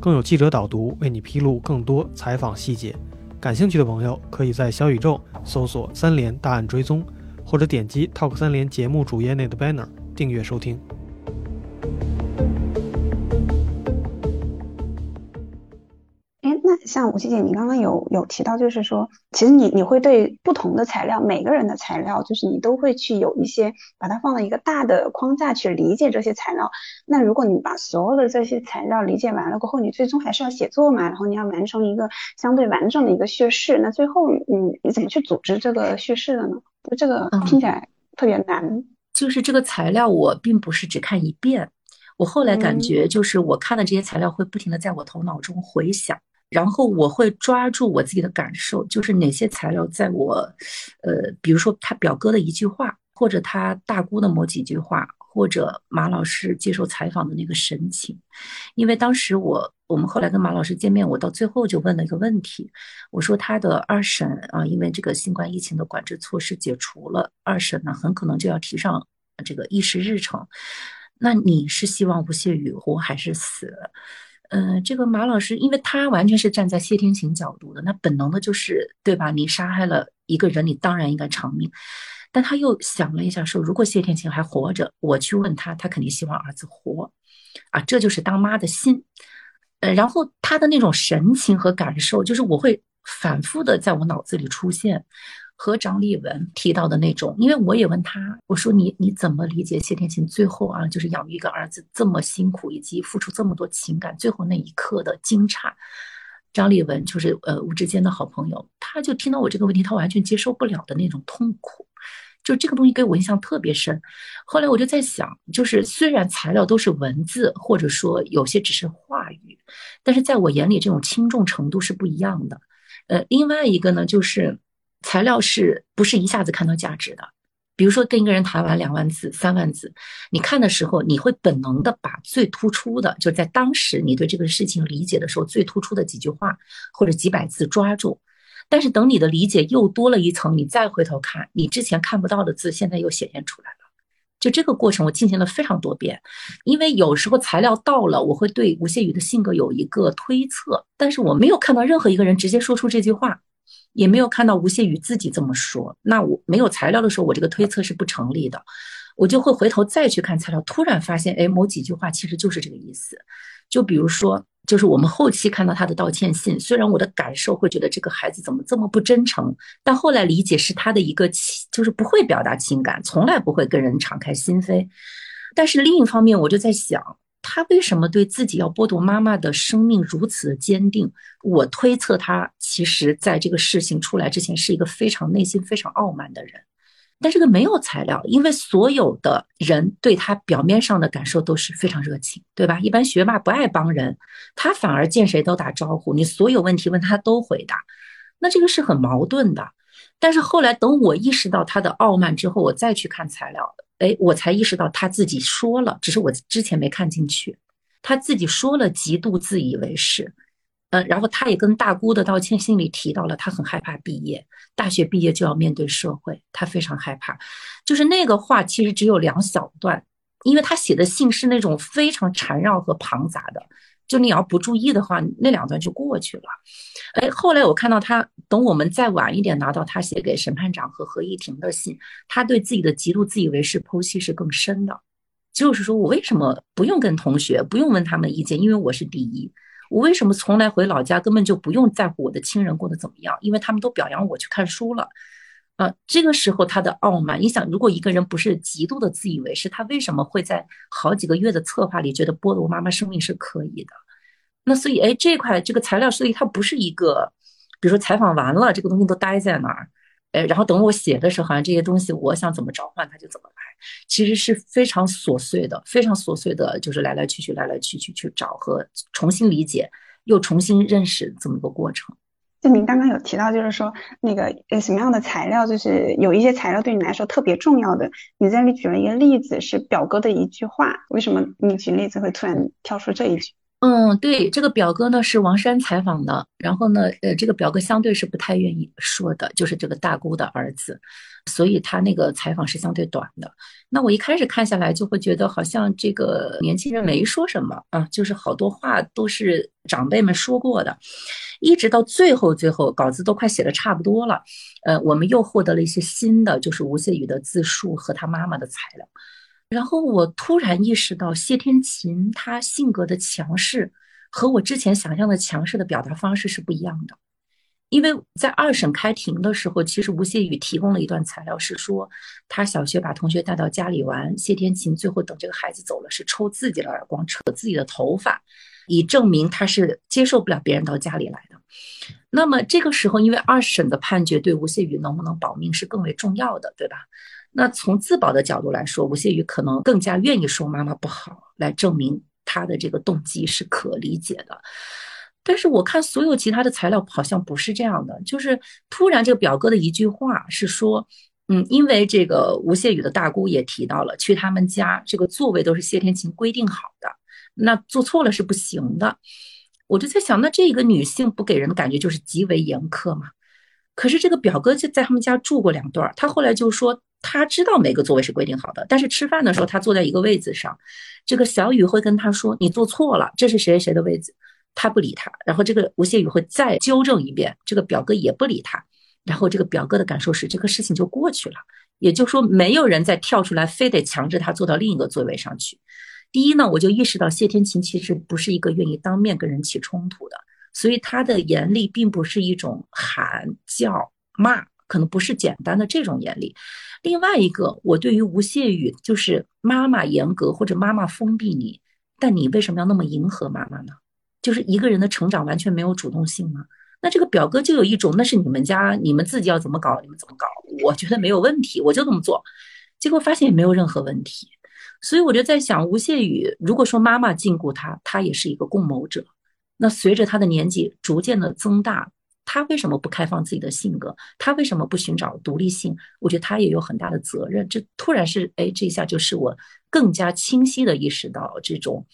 更有记者导读为你披露更多采访细节。感兴趣的朋友可以在小宇宙搜索“三联大案追踪”，或者点击 Talk 三联节目主页内的 banner 订阅收听。像吴希姐，你刚刚有有提到，就是说，其实你你会对不同的材料，每个人的材料，就是你都会去有一些把它放到一个大的框架去理解这些材料。那如果你把所有的这些材料理解完了过后，你最终还是要写作嘛，然后你要完成一个相对完整的一个叙事。那最后，你，你怎么去组织这个叙事的呢？就这个听起来特别难。就是这个材料，我并不是只看一遍，我后来感觉，就是我看的这些材料会不停的在我头脑中回响。然后我会抓住我自己的感受，就是哪些材料在我，呃，比如说他表哥的一句话，或者他大姑的某几句话，或者马老师接受采访的那个神情。因为当时我我们后来跟马老师见面，我到最后就问了一个问题，我说他的二审啊，因为这个新冠疫情的管制措施解除了，二审呢很可能就要提上这个议事日程。那你是希望吴谢宇活还是死？嗯，这个马老师，因为他完全是站在谢天晴角度的，那本能的就是，对吧？你杀害了一个人，你当然应该偿命。但他又想了一下，说如果谢天晴还活着，我去问他，他肯定希望儿子活，啊，这就是当妈的心。呃，然后他的那种神情和感受，就是我会反复的在我脑子里出现。和张立文提到的那种，因为我也问他，我说你你怎么理解谢天琴最后啊，就是养育一个儿子这么辛苦，以及付出这么多情感，最后那一刻的惊诧。张立文就是呃吴志坚的好朋友，他就听到我这个问题，他完全接受不了的那种痛苦，就这个东西给我印象特别深。后来我就在想，就是虽然材料都是文字，或者说有些只是话语，但是在我眼里，这种轻重程度是不一样的。呃，另外一个呢，就是。材料是不是一下子看到价值的？比如说跟一个人谈完两万字、三万字，你看的时候，你会本能的把最突出的，就在当时你对这个事情理解的时候最突出的几句话或者几百字抓住。但是等你的理解又多了一层，你再回头看，你之前看不到的字，现在又显现出来了。就这个过程，我进行了非常多遍。因为有时候材料到了，我会对吴谢宇的性格有一个推测，但是我没有看到任何一个人直接说出这句话。也没有看到吴谢宇自己这么说，那我没有材料的时候，我这个推测是不成立的，我就会回头再去看材料，突然发现，哎，某几句话其实就是这个意思。就比如说，就是我们后期看到他的道歉信，虽然我的感受会觉得这个孩子怎么这么不真诚，但后来理解是他的一个情，就是不会表达情感，从来不会跟人敞开心扉。但是另一方面，我就在想。他为什么对自己要剥夺妈妈的生命如此的坚定？我推测他其实在这个事情出来之前是一个非常内心非常傲慢的人，但这个没有材料，因为所有的人对他表面上的感受都是非常热情，对吧？一般学霸不爱帮人，他反而见谁都打招呼，你所有问题问他都回答，那这个是很矛盾的。但是后来等我意识到他的傲慢之后，我再去看材料。哎，我才意识到他自己说了，只是我之前没看进去。他自己说了极度自以为是，嗯，然后他也跟大姑的道歉信里提到了，他很害怕毕业，大学毕业就要面对社会，他非常害怕。就是那个话其实只有两小段，因为他写的信是那种非常缠绕和庞杂的。就你要不注意的话，那两段就过去了。哎，后来我看到他，等我们再晚一点拿到他写给审判长和何一婷的信，他对自己的极度自以为是剖析是更深的。就是说我为什么不用跟同学，不用问他们意见，因为我是第一。我为什么从来回老家根本就不用在乎我的亲人过得怎么样，因为他们都表扬我去看书了。啊，这个时候他的傲慢，你想，如果一个人不是极度的自以为是，他为什么会在好几个月的策划里觉得剥夺妈妈生命是可以的？那所以，哎，这块这个材料，所以它不是一个，比如说采访完了，这个东西都待在那儿，哎，然后等我写的时候，好像这些东西我想怎么召唤它就怎么来。其实是非常琐碎的，非常琐碎的，就是来来去去，来来去去去找和重新理解，又重新认识这么个过程。就您刚刚有提到，就是说那个呃什么样的材料，就是有一些材料对你来说特别重要的。你在这里举了一个例子，是表哥的一句话。为什么你举例子会突然跳出这一句？嗯，对，这个表哥呢是王珊采访的，然后呢，呃，这个表哥相对是不太愿意说的，就是这个大姑的儿子，所以他那个采访是相对短的。那我一开始看下来就会觉得好像这个年轻人没说什么啊，就是好多话都是长辈们说过的，一直到最后，最后稿子都快写的差不多了，呃，我们又获得了一些新的，就是吴谢宇的自述和他妈妈的材料。然后我突然意识到，谢天琴她性格的强势和我之前想象的强势的表达方式是不一样的。因为在二审开庭的时候，其实吴谢宇提供了一段材料，是说他小学把同学带到家里玩，谢天琴最后等这个孩子走了，是抽自己的耳光，扯自己的头发，以证明他是接受不了别人到家里来的。那么这个时候，因为二审的判决对吴谢宇能不能保命是更为重要的，对吧？那从自保的角度来说，吴谢宇可能更加愿意说妈妈不好，来证明他的这个动机是可理解的。但是我看所有其他的材料好像不是这样的，就是突然这个表哥的一句话是说，嗯，因为这个吴谢宇的大姑也提到了，去他们家这个座位都是谢天琴规定好的，那做错了是不行的。我就在想，那这个女性不给人的感觉就是极为严苛嘛？可是这个表哥就在他们家住过两段，他后来就说。他知道每个座位是规定好的，但是吃饭的时候他坐在一个位子上，这个小雨会跟他说：“你坐错了，这是谁谁谁的位子。”他不理他，然后这个吴谢宇会再纠正一遍，这个表哥也不理他，然后这个表哥的感受是这个事情就过去了，也就是说没有人再跳出来非得强制他坐到另一个座位上去。第一呢，我就意识到谢天琴其实不是一个愿意当面跟人起冲突的，所以他的严厉并不是一种喊叫骂。可能不是简单的这种严厉，另外一个，我对于吴谢宇就是妈妈严格或者妈妈封闭你，但你为什么要那么迎合妈妈呢？就是一个人的成长完全没有主动性吗？那这个表哥就有一种，那是你们家你们自己要怎么搞你们怎么搞，我觉得没有问题，我就这么做，结果发现也没有任何问题，所以我就在想，吴谢宇如果说妈妈禁锢他，他也是一个共谋者，那随着他的年纪逐渐的增大。他为什么不开放自己的性格？他为什么不寻找独立性？我觉得他也有很大的责任。这突然是，哎，这一下就是我更加清晰的意识到，这种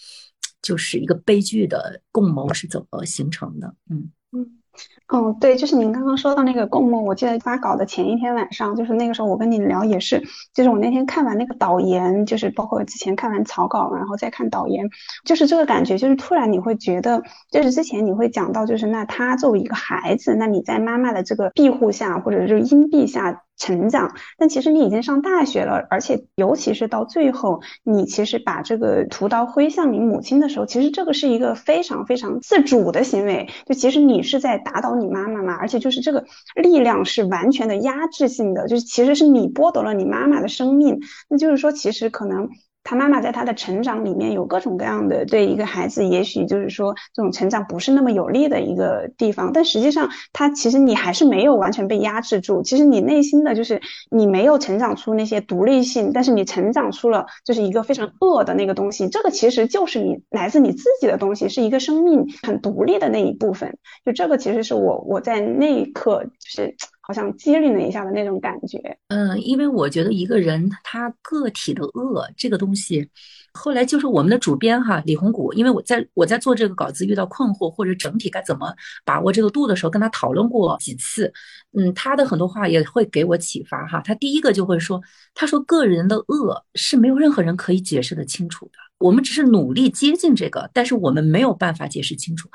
就是一个悲剧的共谋是怎么形成的。嗯嗯。哦，对，就是您刚刚说到那个共梦，我记得发稿的前一天晚上，就是那个时候我跟你聊也是，就是我那天看完那个导言，就是包括之前看完草稿，然后再看导言，就是这个感觉，就是突然你会觉得，就是之前你会讲到，就是那他作为一个孩子，那你在妈妈的这个庇护下，或者就是荫庇下。成长，但其实你已经上大学了，而且尤其是到最后，你其实把这个屠刀挥向你母亲的时候，其实这个是一个非常非常自主的行为，就其实你是在打倒你妈妈嘛，而且就是这个力量是完全的压制性的，就是其实是你剥夺了你妈妈的生命，那就是说其实可能。他妈妈在他的成长里面有各种各样的对一个孩子，也许就是说这种成长不是那么有利的一个地方，但实际上他其实你还是没有完全被压制住。其实你内心的就是你没有成长出那些独立性，但是你成长出了就是一个非常恶的那个东西。这个其实就是你来自你自己的东西，是一个生命很独立的那一部分。就这个其实是我我在那一刻就是。好像机灵了一下的那种感觉。嗯，因为我觉得一个人他个体的恶这个东西，后来就是我们的主编哈李红谷，因为我在我在做这个稿子遇到困惑或者整体该怎么把握这个度的时候，跟他讨论过几次。嗯，他的很多话也会给我启发哈。他第一个就会说，他说个人的恶是没有任何人可以解释的清楚的，我们只是努力接近这个，但是我们没有办法解释清楚。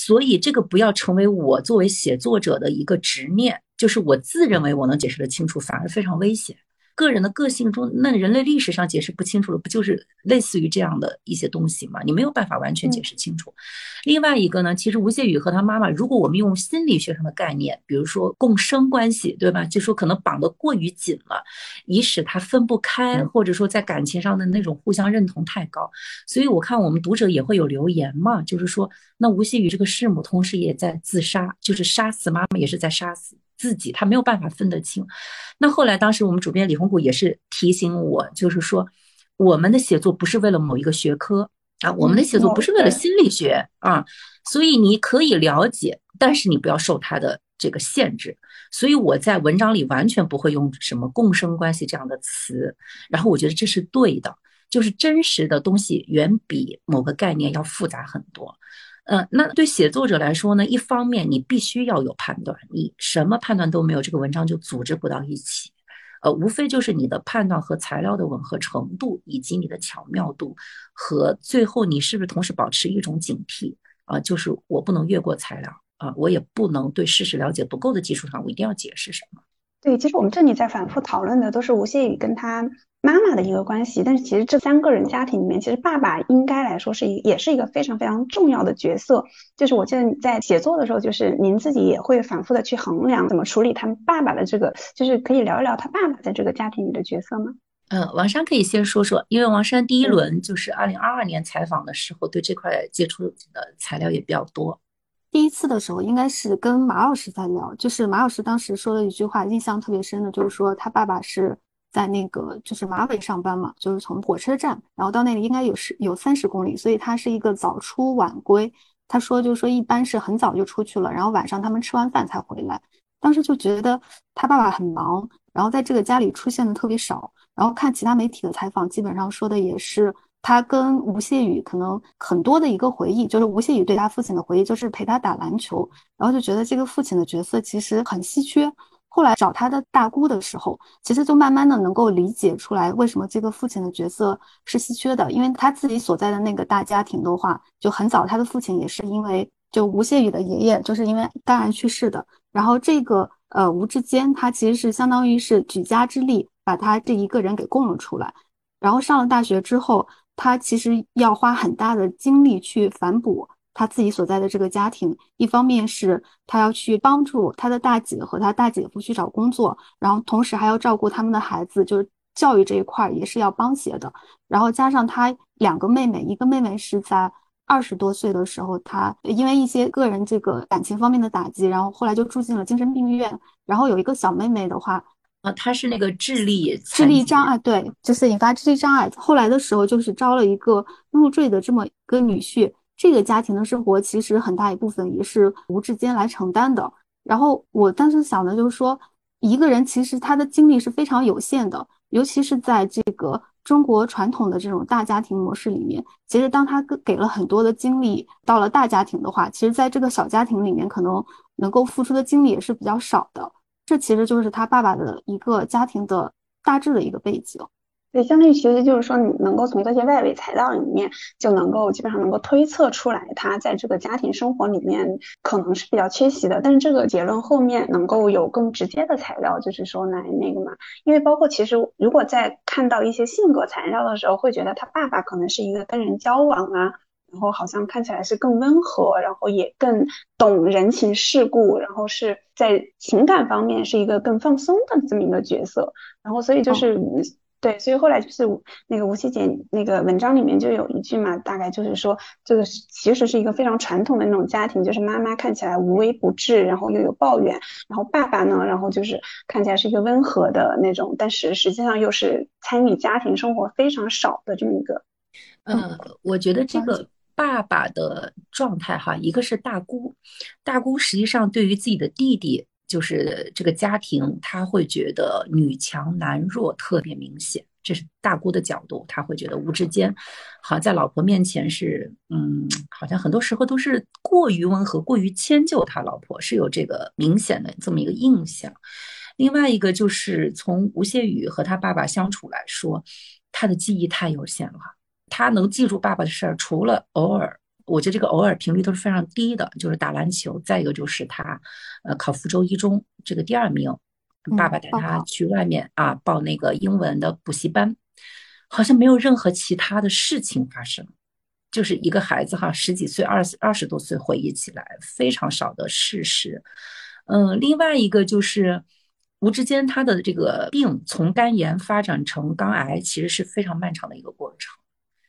所以这个不要成为我作为写作者的一个执念。就是我自认为我能解释的清楚，反而非常危险。个人的个性中，那人类历史上解释不清楚的，不就是类似于这样的一些东西吗？你没有办法完全解释清楚。另外一个呢，其实吴谢宇和他妈妈，如果我们用心理学上的概念，比如说共生关系，对吧？就说可能绑得过于紧了，以使他分不开，或者说在感情上的那种互相认同太高。所以我看我们读者也会有留言嘛，就是说，那吴谢宇这个弑母同时也在自杀，就是杀死妈妈也是在杀死。自己，他没有办法分得清。那后来，当时我们主编李红谷也是提醒我，就是说，我们的写作不是为了某一个学科啊，我们的写作不是为了心理学啊，所以你可以了解，但是你不要受它的这个限制。所以我在文章里完全不会用什么共生关系这样的词，然后我觉得这是对的，就是真实的东西远比某个概念要复杂很多。嗯，那对写作者来说呢，一方面你必须要有判断，你什么判断都没有，这个文章就组织不到一起。呃，无非就是你的判断和材料的吻合程度，以及你的巧妙度，和最后你是不是同时保持一种警惕啊？就是我不能越过材料。啊，我也不能对事实了解不够的基础上，我一定要解释什么？对，其实我们这里在反复讨论的都是吴谢宇跟他妈妈的一个关系，但是其实这三个人家庭里面，其实爸爸应该来说是一也是一个非常非常重要的角色。就是我记得在写作的时候，就是您自己也会反复的去衡量怎么处理他们爸爸的这个，就是可以聊一聊他爸爸在这个家庭里的角色吗？嗯，王珊可以先说说，因为王珊第一轮就是二零二二年采访的时候，对这块接触的材料也比较多。第一次的时候，应该是跟马老师在聊，就是马老师当时说了一句话，印象特别深的，就是说他爸爸是在那个就是马尾上班嘛，就是从火车站，然后到那里应该有十有三十公里，所以他是一个早出晚归。他说就是说一般是很早就出去了，然后晚上他们吃完饭才回来。当时就觉得他爸爸很忙，然后在这个家里出现的特别少，然后看其他媒体的采访，基本上说的也是。他跟吴谢宇可能很多的一个回忆，就是吴谢宇对他父亲的回忆，就是陪他打篮球，然后就觉得这个父亲的角色其实很稀缺。后来找他的大姑的时候，其实就慢慢的能够理解出来为什么这个父亲的角色是稀缺的，因为他自己所在的那个大家庭的话，就很早他的父亲也是因为就吴谢宇的爷爷就是因为肝癌去世的，然后这个呃吴志坚他其实是相当于是举家之力把他这一个人给供了出来，然后上了大学之后。他其实要花很大的精力去反哺他自己所在的这个家庭，一方面是他要去帮助他的大姐和他大姐夫去找工作，然后同时还要照顾他们的孩子，就是教育这一块也是要帮些的。然后加上他两个妹妹，一个妹妹是在二十多岁的时候，他因为一些个人这个感情方面的打击，然后后来就住进了精神病院。然后有一个小妹妹的话。啊，他是那个智力智力障碍，对，就是引发智力障碍。后来的时候，就是招了一个入赘的这么一个女婿。这个家庭的生活其实很大一部分也是吴志坚来承担的。然后我当时想的就是说，一个人其实他的精力是非常有限的，尤其是在这个中国传统的这种大家庭模式里面，其实当他给了很多的精力到了大家庭的话，其实在这个小家庭里面，可能能够付出的精力也是比较少的。这其实就是他爸爸的一个家庭的大致的一个背景，对，相当于其实就是说，你能够从这些外围材料里面，就能够基本上能够推测出来，他在这个家庭生活里面可能是比较缺席的。但是这个结论后面能够有更直接的材料，就是说来那个嘛，因为包括其实如果在看到一些性格材料的时候，会觉得他爸爸可能是一个跟人交往啊。然后好像看起来是更温和，然后也更懂人情世故，然后是在情感方面是一个更放松的这么一个角色。然后所以就是对，所以后来就是那个吴七姐那个文章里面就有一句嘛，大概就是说这个其实是一个非常传统的那种家庭，就是妈妈看起来无微不至，然后又有抱怨，然后爸爸呢，然后就是看起来是一个温和的那种，但是实际上又是参与家庭生活非常少的这么一个。嗯，我觉得这个。爸爸的状态哈，一个是大姑，大姑实际上对于自己的弟弟，就是这个家庭，他会觉得女强男弱特别明显，这是大姑的角度，他会觉得吴志坚好像在老婆面前是，嗯，好像很多时候都是过于温和，过于迁就他老婆，是有这个明显的这么一个印象。另外一个就是从吴谢宇和他爸爸相处来说，他的记忆太有限了。他能记住爸爸的事儿，除了偶尔，我觉得这个偶尔频率都是非常低的，就是打篮球。再一个就是他，呃，考福州一中这个第二名，爸爸带他去外面啊报那个英文的补习班，好像没有任何其他的事情发生，就是一个孩子哈，十几岁、二十二十多岁回忆起来非常少的事实。嗯，另外一个就是吴志坚他的这个病从肝炎发展成肝癌，其实是非常漫长的一个过程。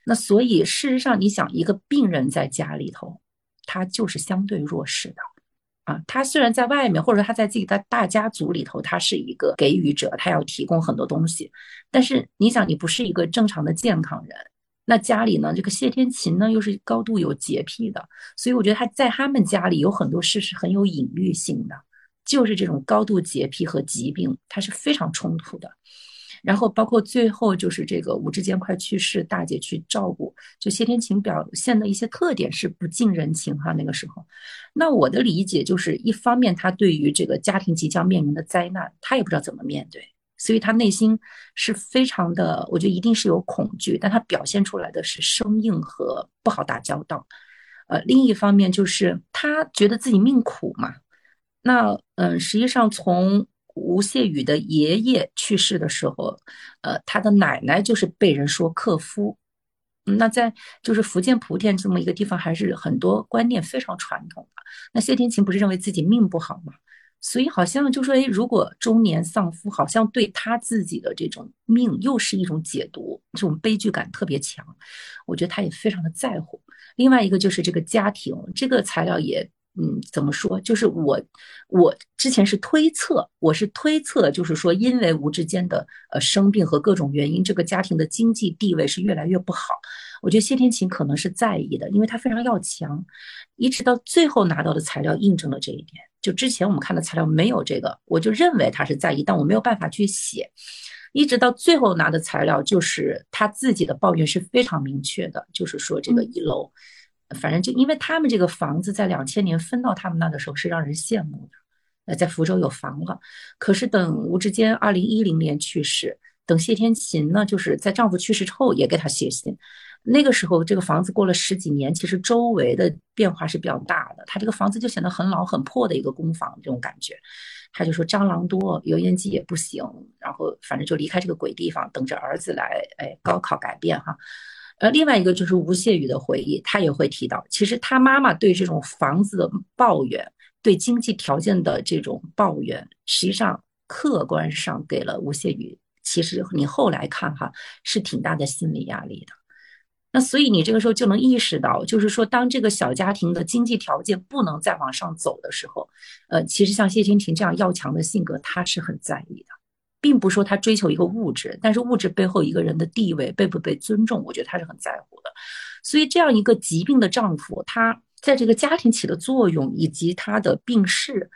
那所以，事实上，你想一个病人在家里头，他就是相对弱势的，啊。他虽然在外面，或者说他在自己的大家族里头，他是一个给予者，他要提供很多东西。但是你想，你不是一个正常的健康人，那家里呢，这个谢天琴呢又是高度有洁癖的，所以我觉得他在他们家里有很多事是很有隐喻性的，就是这种高度洁癖和疾病，它是非常冲突的。然后包括最后就是这个吴志坚快去世，大姐去照顾，就谢天琴表现的一些特点是不近人情哈。那个时候，那我的理解就是，一方面他对于这个家庭即将面临的灾难，他也不知道怎么面对，所以他内心是非常的，我觉得一定是有恐惧，但他表现出来的是生硬和不好打交道。呃，另一方面就是他觉得自己命苦嘛，那嗯，实际上从。吴谢宇的爷爷去世的时候，呃，他的奶奶就是被人说克夫。那在就是福建莆田这么一个地方，还是很多观念非常传统的。那谢天琴不是认为自己命不好吗？所以好像就说，哎，如果中年丧夫，好像对他自己的这种命又是一种解读，这种悲剧感特别强。我觉得他也非常的在乎。另外一个就是这个家庭，这个材料也。嗯，怎么说？就是我，我之前是推测，我是推测，就是说，因为吴志坚的呃生病和各种原因，这个家庭的经济地位是越来越不好。我觉得谢天琴可能是在意的，因为他非常要强，一直到最后拿到的材料印证了这一点。就之前我们看的材料没有这个，我就认为他是在意，但我没有办法去写。一直到最后拿的材料，就是他自己的抱怨是非常明确的，就是说这个一楼。反正就因为他们这个房子在两千年分到他们那的时候是让人羡慕的，呃，在福州有房了。可是等吴志坚二零一零年去世，等谢天琴呢，就是在丈夫去世之后也给他写信。那个时候这个房子过了十几年，其实周围的变化是比较大的。他这个房子就显得很老很破的一个公房这种感觉。他就说蟑螂多，油烟机也不行，然后反正就离开这个鬼地方，等着儿子来，哎，高考改变哈。呃，另外一个就是吴谢宇的回忆，他也会提到，其实他妈妈对这种房子的抱怨，对经济条件的这种抱怨，实际上客观上给了吴谢宇，其实你后来看哈，是挺大的心理压力的。那所以你这个时候就能意识到，就是说，当这个小家庭的经济条件不能再往上走的时候，呃，其实像谢天琴这样要强的性格，他是很在意的。并不说他追求一个物质，但是物质背后一个人的地位被不被尊重，我觉得他是很在乎的。所以这样一个疾病的丈夫，他在这个家庭起的作用，以及他的病逝，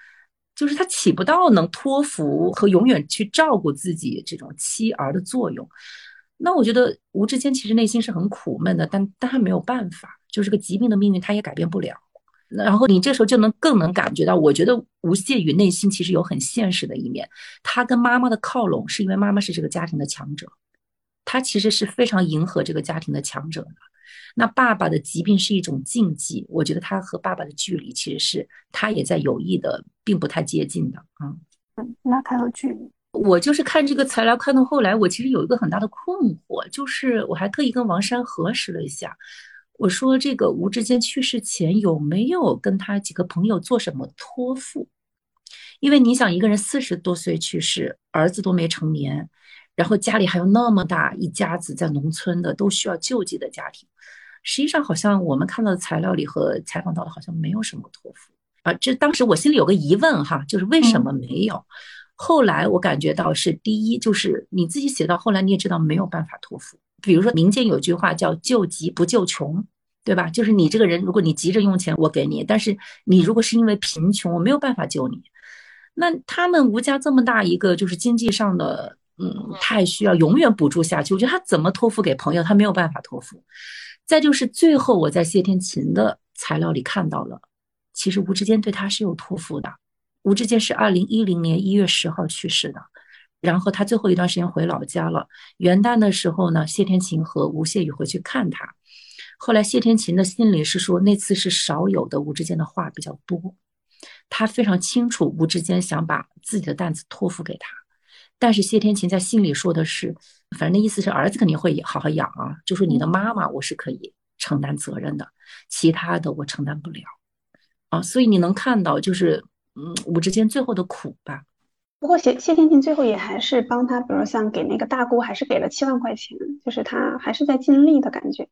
就是他起不到能托付和永远去照顾自己这种妻儿的作用。那我觉得吴志坚其实内心是很苦闷的，但但他没有办法，就是个疾病的命运，他也改变不了。然后你这时候就能更能感觉到，我觉得吴谢宇内心其实有很现实的一面。他跟妈妈的靠拢，是因为妈妈是这个家庭的强者，他其实是非常迎合这个家庭的强者的。那爸爸的疾病是一种禁忌，我觉得他和爸爸的距离其实是他也在有意的，并不太接近的啊。嗯，拉开了距离。我就是看这个材料看到后来，我其实有一个很大的困惑，就是我还特意跟王珊核实了一下。我说这个吴志坚去世前有没有跟他几个朋友做什么托付？因为你想，一个人四十多岁去世，儿子都没成年，然后家里还有那么大一家子在农村的都需要救济的家庭，实际上好像我们看到的材料里和采访到的好像没有什么托付啊。这当时我心里有个疑问哈，就是为什么没有？后来我感觉到是第一，就是你自己写到后来你也知道没有办法托付。比如说民间有句话叫“救急不救穷”，对吧？就是你这个人，如果你急着用钱，我给你；但是你如果是因为贫穷，我没有办法救你。那他们吴家这么大一个，就是经济上的，嗯，太需要永远补助下去。我觉得他怎么托付给朋友，他没有办法托付。再就是最后我在谢天琴的材料里看到了，其实吴志坚对他是有托付的。吴志坚是二零一零年一月十号去世的。然后他最后一段时间回老家了。元旦的时候呢，谢天琴和吴谢宇回去看他。后来谢天琴的心里是说，那次是少有的吴志坚的话比较多。他非常清楚吴志坚想把自己的担子托付给他，但是谢天琴在信里说的是，反正那意思是儿子肯定会好好养啊，就说你的妈妈我是可以承担责任的，其他的我承担不了啊。所以你能看到就是嗯吴志坚最后的苦吧。不过谢谢天琴最后也还是帮他，比如像给那个大姑，还是给了七万块钱，就是他还是在尽力的感觉。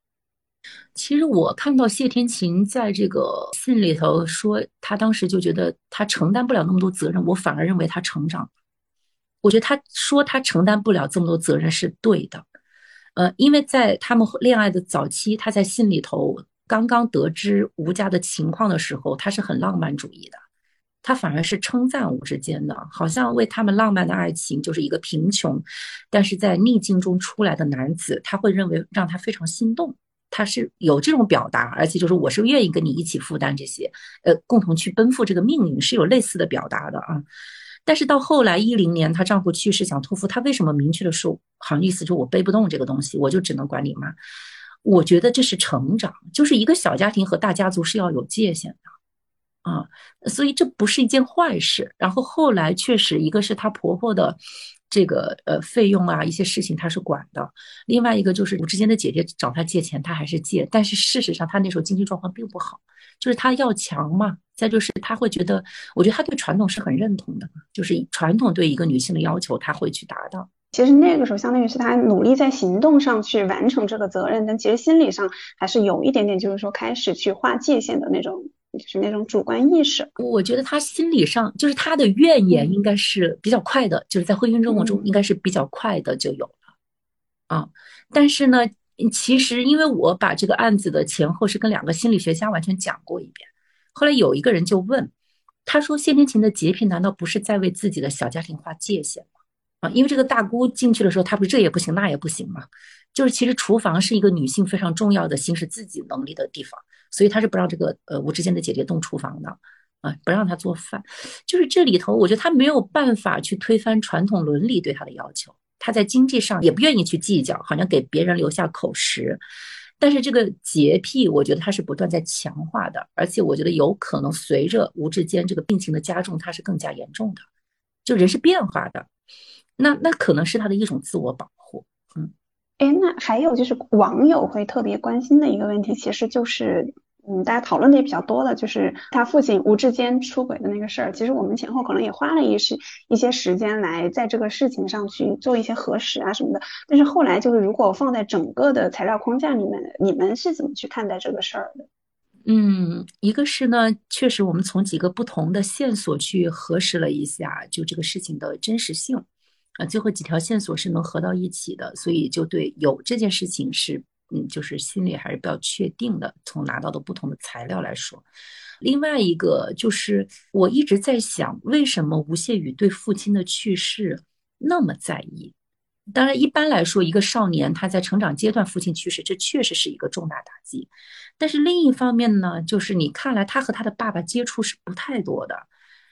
其实我看到谢天琴在这个信里头说，他当时就觉得他承担不了那么多责任，我反而认为他成长。我觉得他说他承担不了这么多责任是对的，呃，因为在他们恋爱的早期，他在信里头刚刚得知吴家的情况的时候，他是很浪漫主义的，他反而是称赞我之间的，好像为他们浪漫的爱情就是一个贫穷，但是在逆境中出来的男子，他会认为让他非常心动。他是有这种表达，而且就是我是愿意跟你一起负担这些，呃，共同去奔赴这个命运，是有类似的表达的啊。但是到后来一零年，她丈夫去世想托付，她为什么明确的说，好像意思就我背不动这个东西，我就只能管你妈。我觉得这是成长，就是一个小家庭和大家族是要有界限的啊，所以这不是一件坏事。然后后来确实，一个是她婆婆的。这个呃费用啊，一些事情她是管的。另外一个就是我之前的姐姐找她借钱，她还是借。但是事实上，她那时候经济状况并不好，就是她要强嘛。再就是她会觉得，我觉得她对传统是很认同的，就是传统对一个女性的要求，她会去达到。其实那个时候，相当于是他努力在行动上去完成这个责任，但其实心理上还是有一点点，就是说开始去划界限的那种。就是那种主观意识，我觉得他心理上就是他的怨言应该是比较快的，就是在婚姻生活中应该是比较快的就有了啊。但是呢，其实因为我把这个案子的前后是跟两个心理学家完全讲过一遍，后来有一个人就问，他说谢天琴的洁癖难道不是在为自己的小家庭划界限吗？啊，因为这个大姑进去的时候，她不是这也不行那也不行嘛，就是其实厨房是一个女性非常重要的行使自己能力的地方。所以她是不让这个呃吴志坚的姐姐动厨房的，啊，不让她做饭，就是这里头，我觉得她没有办法去推翻传统伦理对她的要求，她在经济上也不愿意去计较，好像给别人留下口实，但是这个洁癖，我觉得他是不断在强化的，而且我觉得有可能随着吴志坚这个病情的加重，他是更加严重的，就人是变化的，那那可能是他的一种自我保护，嗯。哎，那还有就是网友会特别关心的一个问题，其实就是，嗯，大家讨论的也比较多的，就是他父亲吴志坚出轨的那个事儿。其实我们前后可能也花了一时一些时间来在这个事情上去做一些核实啊什么的。但是后来就是，如果放在整个的材料框架里面，你们是怎么去看待这个事儿的？嗯，一个是呢，确实我们从几个不同的线索去核实了一下，就这个事情的真实性。啊，最后几条线索是能合到一起的，所以就对有这件事情是，嗯，就是心里还是比较确定的。从拿到的不同的材料来说，另外一个就是我一直在想，为什么吴谢宇对父亲的去世那么在意？当然，一般来说，一个少年他在成长阶段父亲去世，这确实是一个重大打击。但是另一方面呢，就是你看来他和他的爸爸接触是不太多的。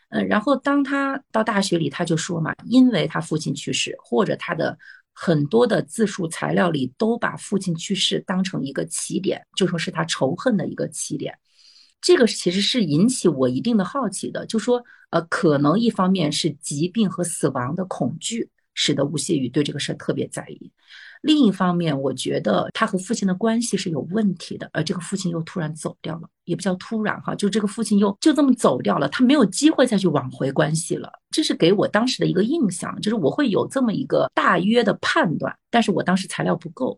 嗯，然后当他到大学里，他就说嘛，因为他父亲去世，或者他的很多的自述材料里都把父亲去世当成一个起点，就说是他仇恨的一个起点。这个其实是引起我一定的好奇的，就说呃，可能一方面是疾病和死亡的恐惧，使得吴谢宇对这个事儿特别在意。另一方面，我觉得他和父亲的关系是有问题的，而这个父亲又突然走掉了，也不叫突然哈，就这个父亲又就这么走掉了，他没有机会再去挽回关系了。这是给我当时的一个印象，就是我会有这么一个大约的判断，但是我当时材料不够，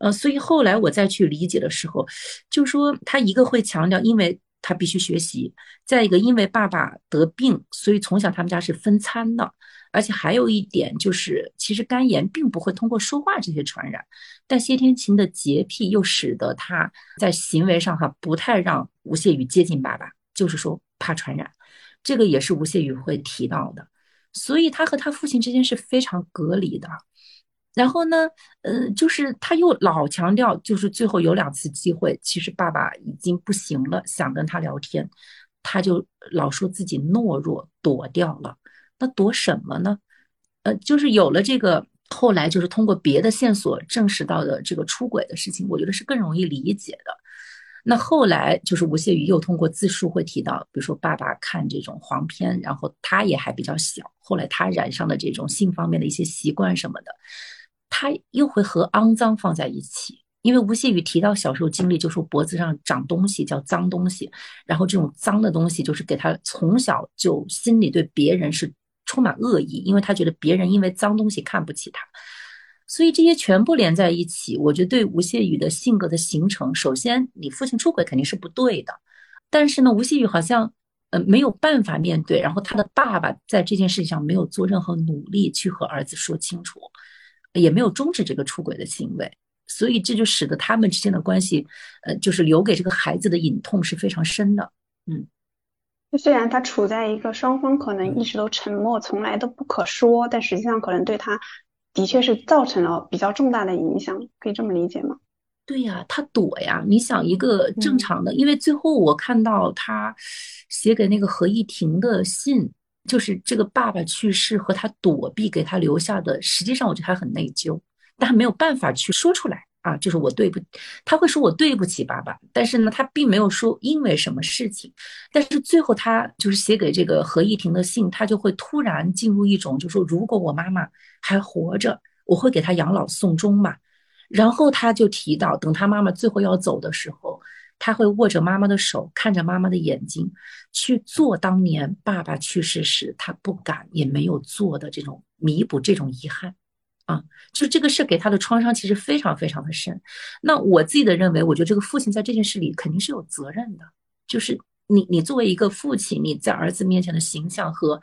呃，所以后来我再去理解的时候，就说他一个会强调，因为他必须学习；再一个，因为爸爸得病，所以从小他们家是分餐的。而且还有一点就是，其实肝炎并不会通过说话这些传染，但谢天琴的洁癖又使得他在行为上哈不太让吴谢宇接近爸爸，就是说怕传染，这个也是吴谢宇会提到的，所以他和他父亲之间是非常隔离的。然后呢，呃，就是他又老强调，就是最后有两次机会，其实爸爸已经不行了，想跟他聊天，他就老说自己懦弱，躲掉了。那躲什么呢？呃，就是有了这个，后来就是通过别的线索证实到的这个出轨的事情，我觉得是更容易理解的。那后来就是吴谢宇又通过自述会提到，比如说爸爸看这种黄片，然后他也还比较小，后来他染上的这种性方面的一些习惯什么的，他又会和肮脏放在一起。因为吴谢宇提到小时候经历，就说脖子上长东西叫脏东西，然后这种脏的东西就是给他从小就心里对别人是。充满恶意，因为他觉得别人因为脏东西看不起他，所以这些全部连在一起，我觉得对吴谢宇的性格的形成，首先你父亲出轨肯定是不对的，但是呢，吴谢宇好像呃没有办法面对，然后他的爸爸在这件事情上没有做任何努力去和儿子说清楚，也没有终止这个出轨的行为，所以这就使得他们之间的关系，呃，就是留给这个孩子的隐痛是非常深的，嗯。虽然他处在一个双方可能一直都沉默，从来都不可说，但实际上可能对他的确是造成了比较重大的影响，可以这么理解吗？对呀，他躲呀。你想一个正常的，因为最后我看到他写给那个何意婷的信，就是这个爸爸去世和他躲避给他留下的，实际上我觉得他很内疚，但他没有办法去说出来。啊，就是我对不，他会说我对不起爸爸，但是呢，他并没有说因为什么事情，但是最后他就是写给这个何意婷的信，他就会突然进入一种，就说如果我妈妈还活着，我会给她养老送终嘛。然后他就提到，等他妈妈最后要走的时候，他会握着妈妈的手，看着妈妈的眼睛，去做当年爸爸去世时他不敢也没有做的这种弥补这种遗憾。啊，就是这个事给他的创伤其实非常非常的深。那我自己的认为，我觉得这个父亲在这件事里肯定是有责任的。就是你，你作为一个父亲，你在儿子面前的形象和，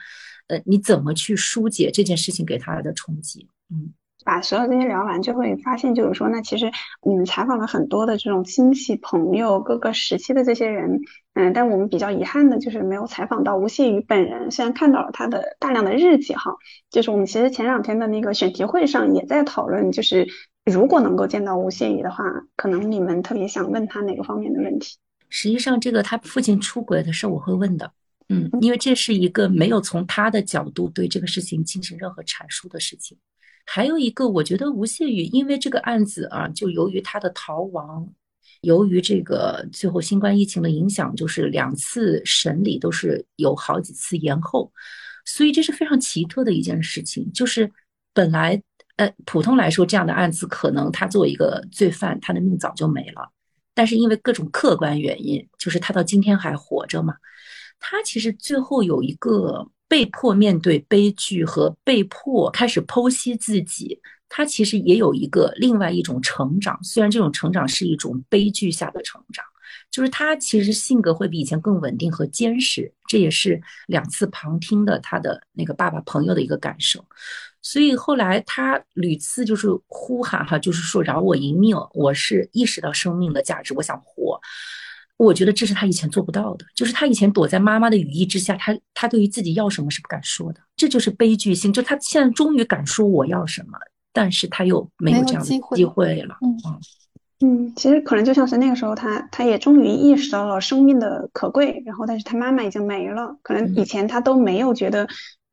呃，你怎么去疏解这件事情给他的冲击？嗯。把所有这些聊完，就会发现，就是说，那其实你们采访了很多的这种亲戚朋友，各个时期的这些人，嗯，但我们比较遗憾的就是没有采访到吴谢宇本人。虽然看到了他的大量的日记，哈，就是我们其实前两天的那个选题会上也在讨论，就是如果能够见到吴谢宇的话，可能你们特别想问他哪个方面的问题？实际上，这个他父亲出轨的事我会问的，嗯，因为这是一个没有从他的角度对这个事情进行任何阐述的事情。还有一个，我觉得吴谢宇因为这个案子啊，就由于他的逃亡，由于这个最后新冠疫情的影响，就是两次审理都是有好几次延后，所以这是非常奇特的一件事情。就是本来呃，普通来说这样的案子，可能他作为一个罪犯，他的命早就没了，但是因为各种客观原因，就是他到今天还活着嘛，他其实最后有一个。被迫面对悲剧和被迫开始剖析自己，他其实也有一个另外一种成长。虽然这种成长是一种悲剧下的成长，就是他其实性格会比以前更稳定和坚实。这也是两次旁听的他的那个爸爸朋友的一个感受。所以后来他屡次就是呼喊哈，就是说饶我一命，我是意识到生命的价值，我想活。我觉得这是他以前做不到的，就是他以前躲在妈妈的羽翼之下，他他对于自己要什么是不敢说的，这就是悲剧性。就他现在终于敢说我要什么，但是他又没有这样的机会了。嗯嗯，其实可能就像是那个时候，他他也终于意识到了生命的可贵，然后但是他妈妈已经没了，可能以前他都没有觉得。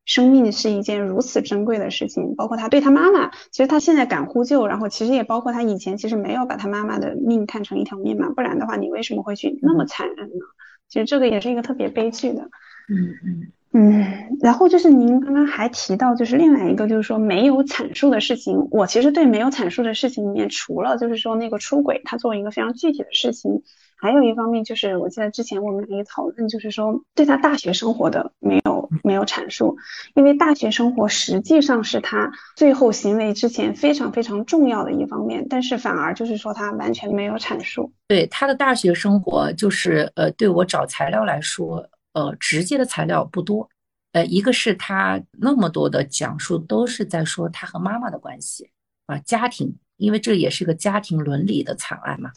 生命是一件如此珍贵的事情，包括他对他妈妈，其实他现在敢呼救，然后其实也包括他以前其实没有把他妈妈的命看成一条命嘛，不然的话你为什么会去那么残忍呢？其实这个也是一个特别悲剧的。嗯嗯嗯。然后就是您刚刚还提到，就是另外一个就是说没有阐述的事情，我其实对没有阐述的事情里面，除了就是说那个出轨，他作为一个非常具体的事情。还有一方面就是，我记得之前我们也讨论，就是说对他大学生活的没有没有阐述，因为大学生活实际上是他最后行为之前非常非常重要的一方面，但是反而就是说他完全没有阐述。对他的大学生活，就是呃，对我找材料来说，呃，直接的材料不多，呃，一个是他那么多的讲述都是在说他和妈妈的关系啊，家庭，因为这也是个家庭伦理的惨案嘛。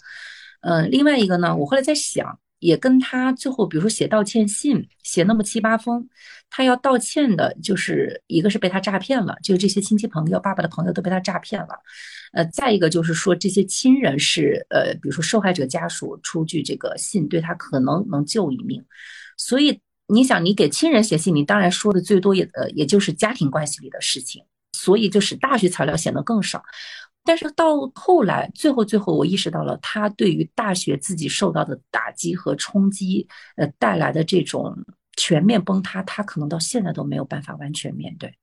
嗯，另外一个呢，我后来在想，也跟他最后，比如说写道歉信，写那么七八封，他要道歉的，就是一个是被他诈骗了，就这些亲戚朋友、爸爸的朋友都被他诈骗了，呃，再一个就是说这些亲人是呃，比如说受害者家属出具这个信，对他可能能救一命，所以你想，你给亲人写信，你当然说的最多也呃，也就是家庭关系里的事情，所以就使大学材料显得更少。但是到后来，最后最后，我意识到了他对于大学自己受到的打击和冲击，呃，带来的这种全面崩塌，他可能到现在都没有办法完全面对，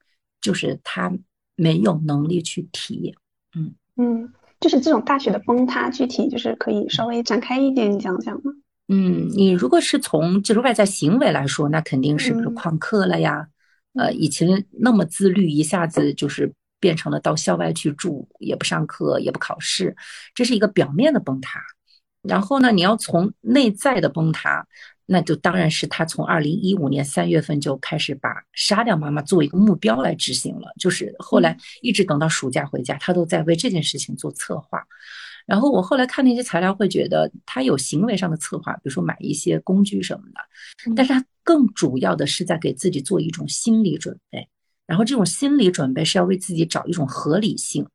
就是他没有能力去体验。嗯嗯，就是这种大学的崩塌，具体就是可以稍微展开一点讲讲吗？嗯，你如果是从就是外在行为来说，那肯定是比如旷课了呀，呃，以前那么自律，一下子就是。变成了到校外去住，也不上课，也不考试，这是一个表面的崩塌。然后呢，你要从内在的崩塌，那就当然是他从二零一五年三月份就开始把杀掉妈妈作为一个目标来执行了，就是后来一直等到暑假回家，他都在为这件事情做策划。然后我后来看那些材料，会觉得他有行为上的策划，比如说买一些工具什么的，但是他更主要的是在给自己做一种心理准备。然后这种心理准备是要为自己找一种合理性，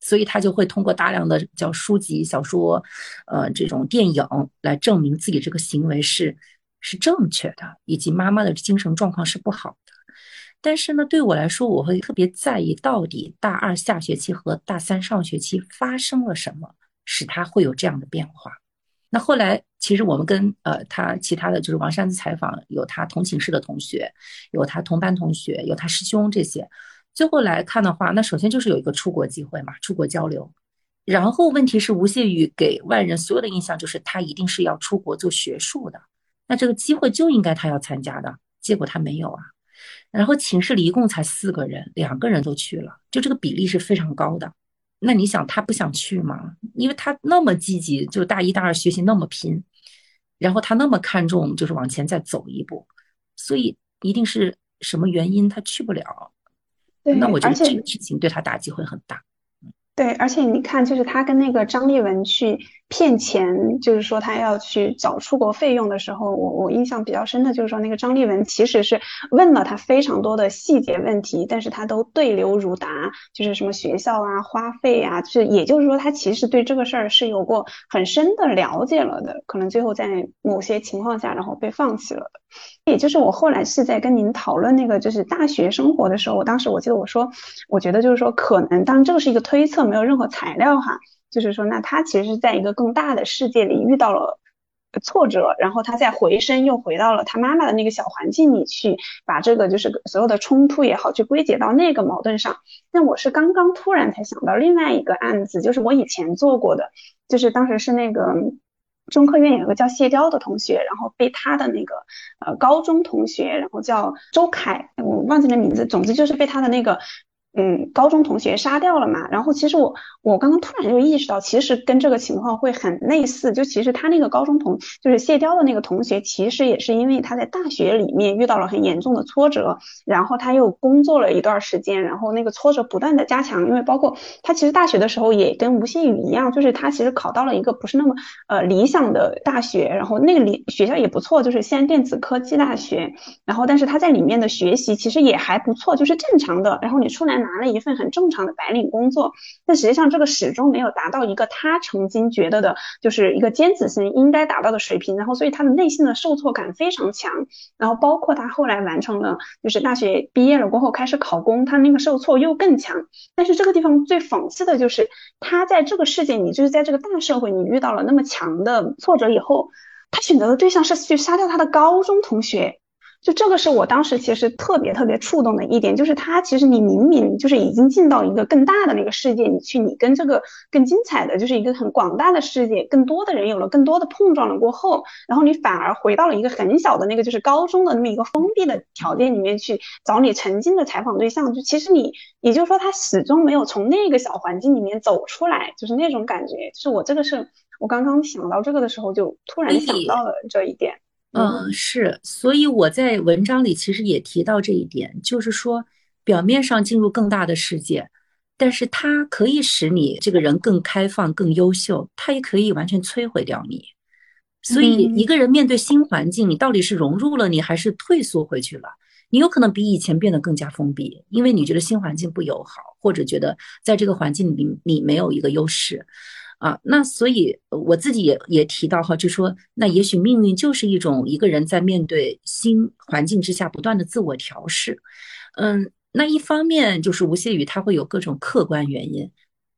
所以他就会通过大量的叫书籍、小说，呃，这种电影来证明自己这个行为是是正确的，以及妈妈的精神状况是不好的。但是呢，对我来说，我会特别在意到底大二下学期和大三上学期发生了什么。使他会有这样的变化。那后来，其实我们跟呃他其他的就是王山的采访，有他同寝室的同学，有他同班同学，有他师兄这些。最后来看的话，那首先就是有一个出国机会嘛，出国交流。然后问题是，吴谢宇给外人所有的印象就是他一定是要出国做学术的。那这个机会就应该他要参加的，结果他没有啊。然后寝室里一共才四个人，两个人都去了，就这个比例是非常高的。那你想他不想去吗？因为他那么积极，就大一、大二学习那么拼，然后他那么看重，就是往前再走一步，所以一定是什么原因他去不了。那我觉得这个事情对他打击会很大。对，而且你看，就是他跟那个张立文去。骗钱，就是说他要去找出国费用的时候，我我印象比较深的就是说那个张立文其实是问了他非常多的细节问题，但是他都对流如答，就是什么学校啊、花费啊，就是也就是说他其实对这个事儿是有过很深的了解了的，可能最后在某些情况下然后被放弃了的。也就是我后来是在跟您讨论那个就是大学生活的时候，我当时我记得我说，我觉得就是说可能，当然这个是一个推测，没有任何材料哈。就是说，那他其实是在一个更大的世界里遇到了挫折，然后他再回身又回到了他妈妈的那个小环境里去，把这个就是所有的冲突也好，去归结到那个矛盾上。那我是刚刚突然才想到另外一个案子，就是我以前做过的，就是当时是那个中科院有个叫谢雕的同学，然后被他的那个呃高中同学，然后叫周凯，我忘记了名字，总之就是被他的那个。嗯，高中同学杀掉了嘛？然后其实我我刚刚突然就意识到，其实跟这个情况会很类似。就其实他那个高中同就是谢雕的那个同学，其实也是因为他在大学里面遇到了很严重的挫折，然后他又工作了一段时间，然后那个挫折不断的加强。因为包括他其实大学的时候也跟吴谢宇一样，就是他其实考到了一个不是那么呃理想的大学，然后那个里学校也不错，就是西安电子科技大学。然后但是他在里面的学习其实也还不错，就是正常的。然后你出来。拿了一份很正常的白领工作，但实际上这个始终没有达到一个他曾经觉得的，就是一个尖子生应该达到的水平。然后，所以他的内心的受挫感非常强。然后，包括他后来完成了，就是大学毕业了过后开始考公，他那个受挫又更强。但是这个地方最讽刺的就是，他在这个世界里，就是在这个大社会，你遇到了那么强的挫折以后，他选择的对象是去杀掉他的高中同学。就这个是我当时其实特别特别触动的一点，就是他其实你明明就是已经进到一个更大的那个世界，你去你跟这个更精彩的就是一个很广大的世界，更多的人有了更多的碰撞了过后，然后你反而回到了一个很小的那个就是高中的那么一个封闭的条件里面去找你曾经的采访对象，就其实你也就是说他始终没有从那个小环境里面走出来，就是那种感觉，就是我这个是我刚刚想到这个的时候就突然想到了这一点。嗯，是，所以我在文章里其实也提到这一点，就是说，表面上进入更大的世界，但是它可以使你这个人更开放、更优秀，它也可以完全摧毁掉你。所以，一个人面对新环境，你到底是融入了你，还是退缩回去了？你有可能比以前变得更加封闭，因为你觉得新环境不友好，或者觉得在这个环境里你没有一个优势。啊，那所以我自己也也提到哈，就说那也许命运就是一种一个人在面对新环境之下不断的自我调试。嗯，那一方面就是吴谢宇他会有各种客观原因，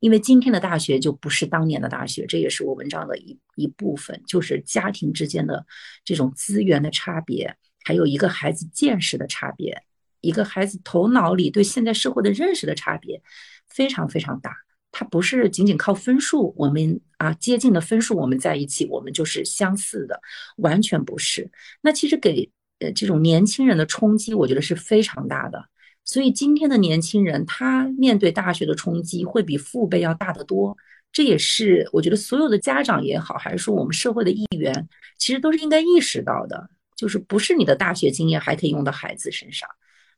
因为今天的大学就不是当年的大学，这也是我文章的一一部分，就是家庭之间的这种资源的差别，还有一个孩子见识的差别，一个孩子头脑里对现在社会的认识的差别，非常非常大。它不是仅仅靠分数，我们啊接近的分数，我们在一起，我们就是相似的，完全不是。那其实给呃这种年轻人的冲击，我觉得是非常大的。所以今天的年轻人，他面对大学的冲击会比父辈要大得多。这也是我觉得所有的家长也好，还是说我们社会的一员，其实都是应该意识到的，就是不是你的大学经验还可以用到孩子身上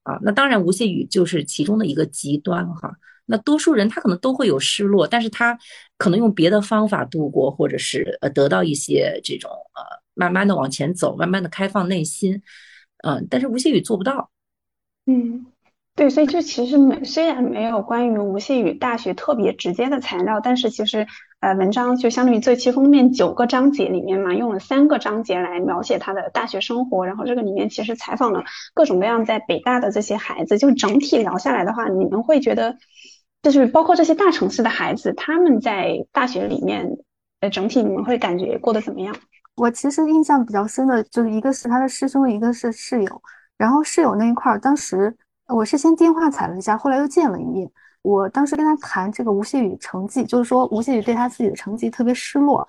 啊。那当然，吴谢宇就是其中的一个极端哈。那多数人他可能都会有失落，但是他可能用别的方法度过，或者是呃得到一些这种呃慢慢的往前走，慢慢的开放内心，嗯，但是吴谢宇做不到，嗯。对，所以这其实没虽然没有关于吴谢宇大学特别直接的材料，但是其实呃文章就相当于这期封面九个章节里面嘛，用了三个章节来描写他的大学生活，然后这个里面其实采访了各种各样在北大的这些孩子，就整体聊下来的话，你们会觉得就是包括这些大城市的孩子，他们在大学里面呃整体你们会感觉过得怎么样？我其实印象比较深的就是一个是他的师兄，一个是室友，然后室友那一块儿当时。我是先电话踩了一下，后来又见了一面。我当时跟他谈这个吴谢宇成绩，就是说吴谢宇对他自己的成绩特别失落。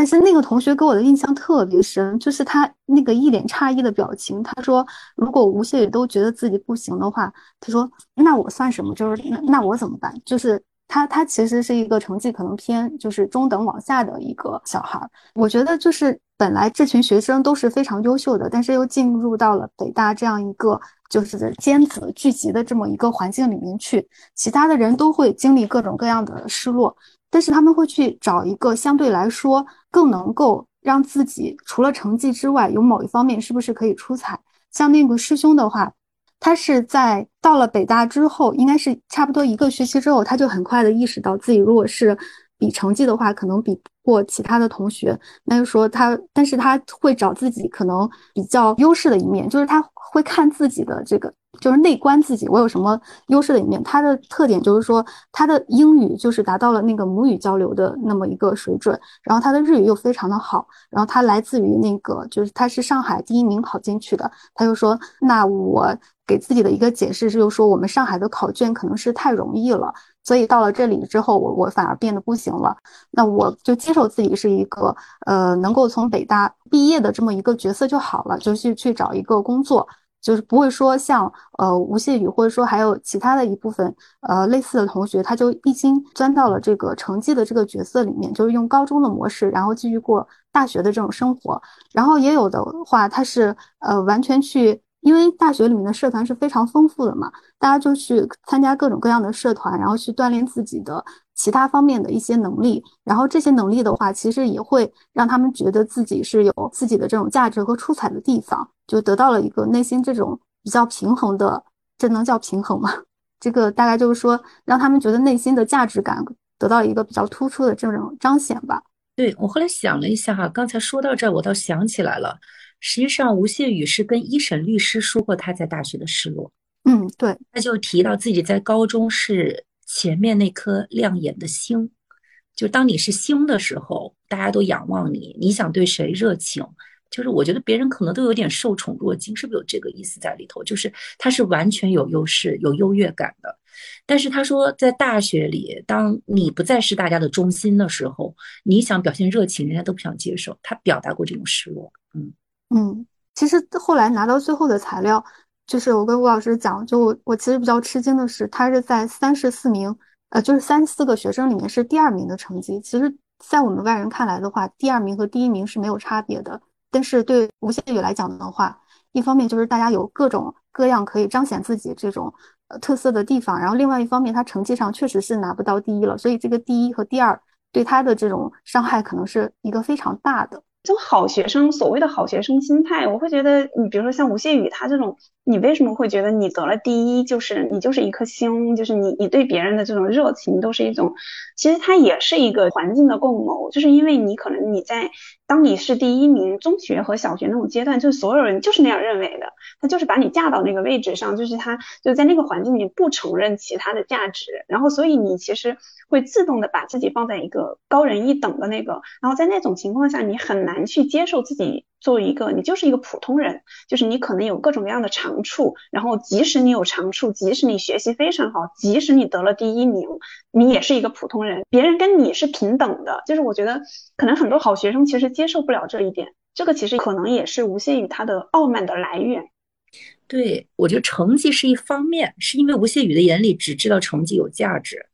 但是那个同学给我的印象特别深，就是他那个一脸诧异的表情。他说：“如果吴谢宇都觉得自己不行的话，他说那我算什么？就是那那我怎么办？就是他他其实是一个成绩可能偏就是中等往下的一个小孩。我觉得就是本来这群学生都是非常优秀的，但是又进入到了北大这样一个。”就是尖子聚集的这么一个环境里面去，其他的人都会经历各种各样的失落，但是他们会去找一个相对来说更能够让自己除了成绩之外，有某一方面是不是可以出彩。像那个师兄的话，他是在到了北大之后，应该是差不多一个学期之后，他就很快的意识到自己如果是。比成绩的话，可能比过其他的同学。那就说他，但是他会找自己可能比较优势的一面，就是他会看自己的这个，就是内观自己，我有什么优势的一面。他的特点就是说，他的英语就是达到了那个母语交流的那么一个水准，然后他的日语又非常的好，然后他来自于那个，就是他是上海第一名考进去的。他就说，那我给自己的一个解释就是说，我们上海的考卷可能是太容易了。所以到了这里之后，我我反而变得不行了。那我就接受自己是一个呃能够从北大毕业的这么一个角色就好了，就去去找一个工作，就是不会说像呃吴谢宇或者说还有其他的一部分呃类似的同学，他就一心钻到了这个成绩的这个角色里面，就是用高中的模式，然后继续过大学的这种生活。然后也有的话，他是呃完全去。因为大学里面的社团是非常丰富的嘛，大家就去参加各种各样的社团，然后去锻炼自己的其他方面的一些能力，然后这些能力的话，其实也会让他们觉得自己是有自己的这种价值和出彩的地方，就得到了一个内心这种比较平衡的，这能叫平衡吗？这个大概就是说，让他们觉得内心的价值感得到一个比较突出的这种彰显吧。对我后来想了一下哈，刚才说到这儿，我倒想起来了。实际上，吴谢宇是跟一审律师说过他在大学的失落。嗯，对，他就提到自己在高中是前面那颗亮眼的星，就当你是星的时候，大家都仰望你，你想对谁热情，就是我觉得别人可能都有点受宠若惊，是不是有这个意思在里头？就是他是完全有优势、有优越感的。但是他说，在大学里，当你不再是大家的中心的时候，你想表现热情，人家都不想接受。他表达过这种失落，嗯。嗯，其实后来拿到最后的材料，就是我跟吴老师讲，就我我其实比较吃惊的是，他是在三十四名，呃，就是三四个学生里面是第二名的成绩。其实，在我们外人看来的话，第二名和第一名是没有差别的。但是对吴谢宇来讲的话，一方面就是大家有各种各样可以彰显自己这种呃特色的地方，然后另外一方面，他成绩上确实是拿不到第一了，所以这个第一和第二对他的这种伤害可能是一个非常大的。这种好学生，所谓的好学生心态，我会觉得，你比如说像吴谢宇他这种，你为什么会觉得你得了第一，就是你就是一颗星，就是你你对别人的这种热情都是一种，其实它也是一个环境的共谋，就是因为你可能你在当你是第一名，中学和小学那种阶段，就是所有人就是那样认为的，他就是把你架到那个位置上，就是他就在那个环境里不承认其他的价值，然后所以你其实。会自动的把自己放在一个高人一等的那个，然后在那种情况下，你很难去接受自己作为一个你就是一个普通人，就是你可能有各种各样的长处，然后即使你有长处，即使你学习非常好，即使你得了第一名，你也是一个普通人，别人跟你是平等的。就是我觉得可能很多好学生其实接受不了这一点，这个其实可能也是吴谢宇他的傲慢的来源。对，我觉得成绩是一方面，是因为吴谢宇的眼里只知道成绩有价值，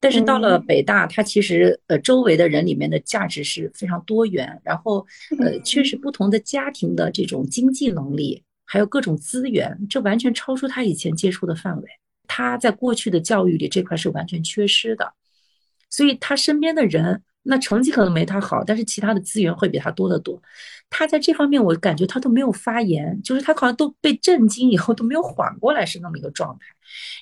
但是到了北大，他其实呃周围的人里面的价值是非常多元，然后呃确实不同的家庭的这种经济能力，还有各种资源，这完全超出他以前接触的范围。他在过去的教育里这块是完全缺失的，所以他身边的人。那成绩可能没他好，但是其他的资源会比他多得多。他在这方面，我感觉他都没有发言，就是他好像都被震惊以后都没有缓过来，是那么一个状态。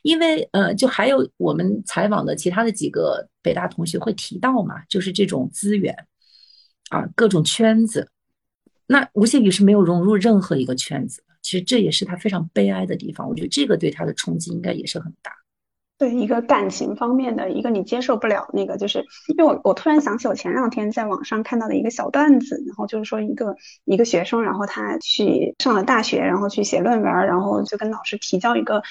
因为呃，就还有我们采访的其他的几个北大同学会提到嘛，就是这种资源啊，各种圈子。那吴谢宇是没有融入任何一个圈子，其实这也是他非常悲哀的地方。我觉得这个对他的冲击应该也是很大。对一个感情方面的一个你接受不了那个，就是因为我我突然想起我前两天在网上看到的一个小段子，然后就是说一个一个学生，然后他去上了大学，然后去写论文，然后就跟老师提交一个呃，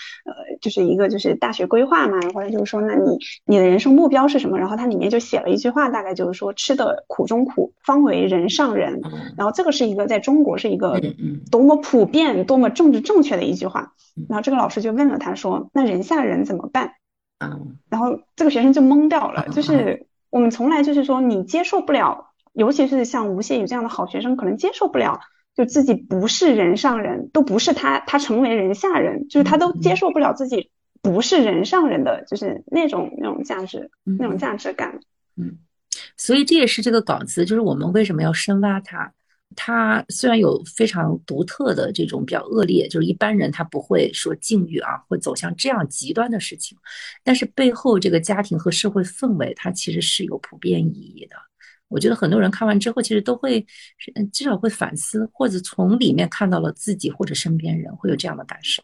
就是一个就是大学规划嘛，或者就是说那你你的人生目标是什么？然后他里面就写了一句话，大概就是说吃的苦中苦，方为人上人。然后这个是一个在中国是一个多么普遍、多么政治正确的一句话。然后这个老师就问了他说，那人下人怎么办？嗯，然后这个学生就懵掉了，就是我们从来就是说你接受不了，尤其是像吴谢宇这样的好学生，可能接受不了，就自己不是人上人，都不是他，他成为人下人，就是他都接受不了自己不是人上人的，就是那种那种价值，那种价值感。嗯，所以这也是这个稿子，就是我们为什么要深挖它。他虽然有非常独特的这种比较恶劣，就是一般人他不会说境遇啊，会走向这样极端的事情，但是背后这个家庭和社会氛围，它其实是有普遍意义的。我觉得很多人看完之后，其实都会至少会反思，或者从里面看到了自己或者身边人会有这样的感受。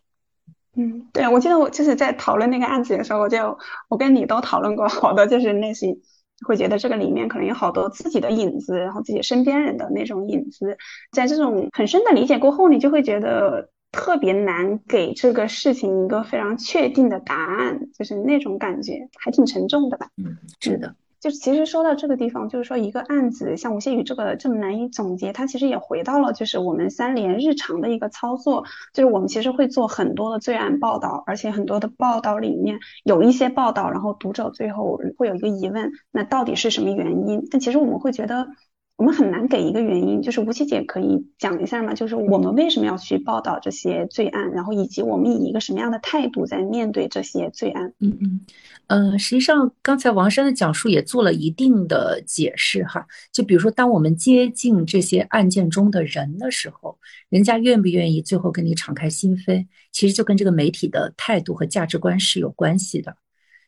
嗯，对，我记得我就是在讨论那个案子的时候，我就我跟你都讨论过好多，就是那些。会觉得这个里面可能有好多自己的影子，然后自己身边人的那种影子，在这种很深的理解过后，你就会觉得特别难给这个事情一个非常确定的答案，就是那种感觉还挺沉重的吧？嗯，是的。就其实说到这个地方，就是说一个案子，像吴谢宇这个这么难以总结，他其实也回到了就是我们三联日常的一个操作，就是我们其实会做很多的罪案报道，而且很多的报道里面有一些报道，然后读者最后会有一个疑问，那到底是什么原因？但其实我们会觉得。我们很难给一个原因，就是吴琪姐可以讲一下吗？就是我们为什么要去报道这些罪案，然后以及我们以一个什么样的态度在面对这些罪案？嗯嗯，呃，实际上刚才王珊的讲述也做了一定的解释哈。就比如说，当我们接近这些案件中的人的时候，人家愿不愿意最后跟你敞开心扉，其实就跟这个媒体的态度和价值观是有关系的。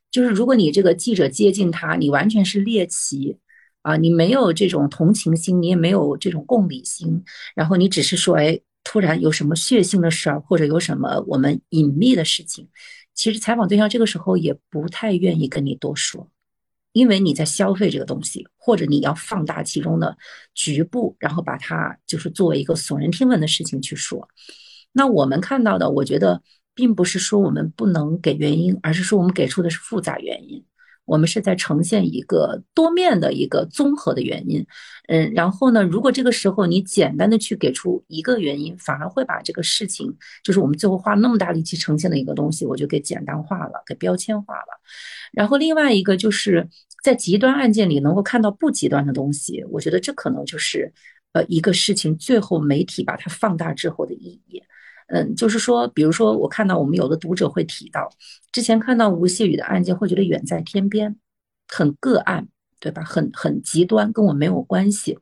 就是如果你这个记者接近他，你完全是猎奇。啊，你没有这种同情心，你也没有这种共理心，然后你只是说，哎，突然有什么血腥的事儿，或者有什么我们隐秘的事情，其实采访对象这个时候也不太愿意跟你多说，因为你在消费这个东西，或者你要放大其中的局部，然后把它就是作为一个耸人听闻的事情去说。那我们看到的，我觉得并不是说我们不能给原因，而是说我们给出的是复杂原因。我们是在呈现一个多面的一个综合的原因，嗯，然后呢，如果这个时候你简单的去给出一个原因，反而会把这个事情，就是我们最后花那么大力气呈现的一个东西，我就给简单化了，给标签化了。然后另外一个就是在极端案件里能够看到不极端的东西，我觉得这可能就是呃一个事情最后媒体把它放大之后的意义。嗯，就是说，比如说，我看到我们有的读者会提到，之前看到吴谢宇的案件，会觉得远在天边，很个案，对吧？很很极端，跟我没有关系。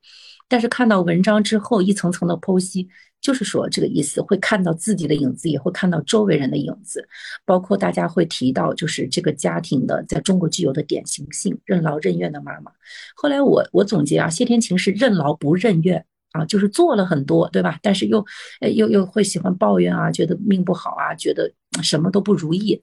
但是看到文章之后，一层层的剖析，就是说这个意思，会看到自己的影子，也会看到周围人的影子，包括大家会提到，就是这个家庭的在中国具有的典型性，任劳任怨的妈妈。后来我我总结啊，谢天晴是任劳不任怨。啊，就是做了很多，对吧？但是又，又又会喜欢抱怨啊，觉得命不好啊，觉得什么都不如意。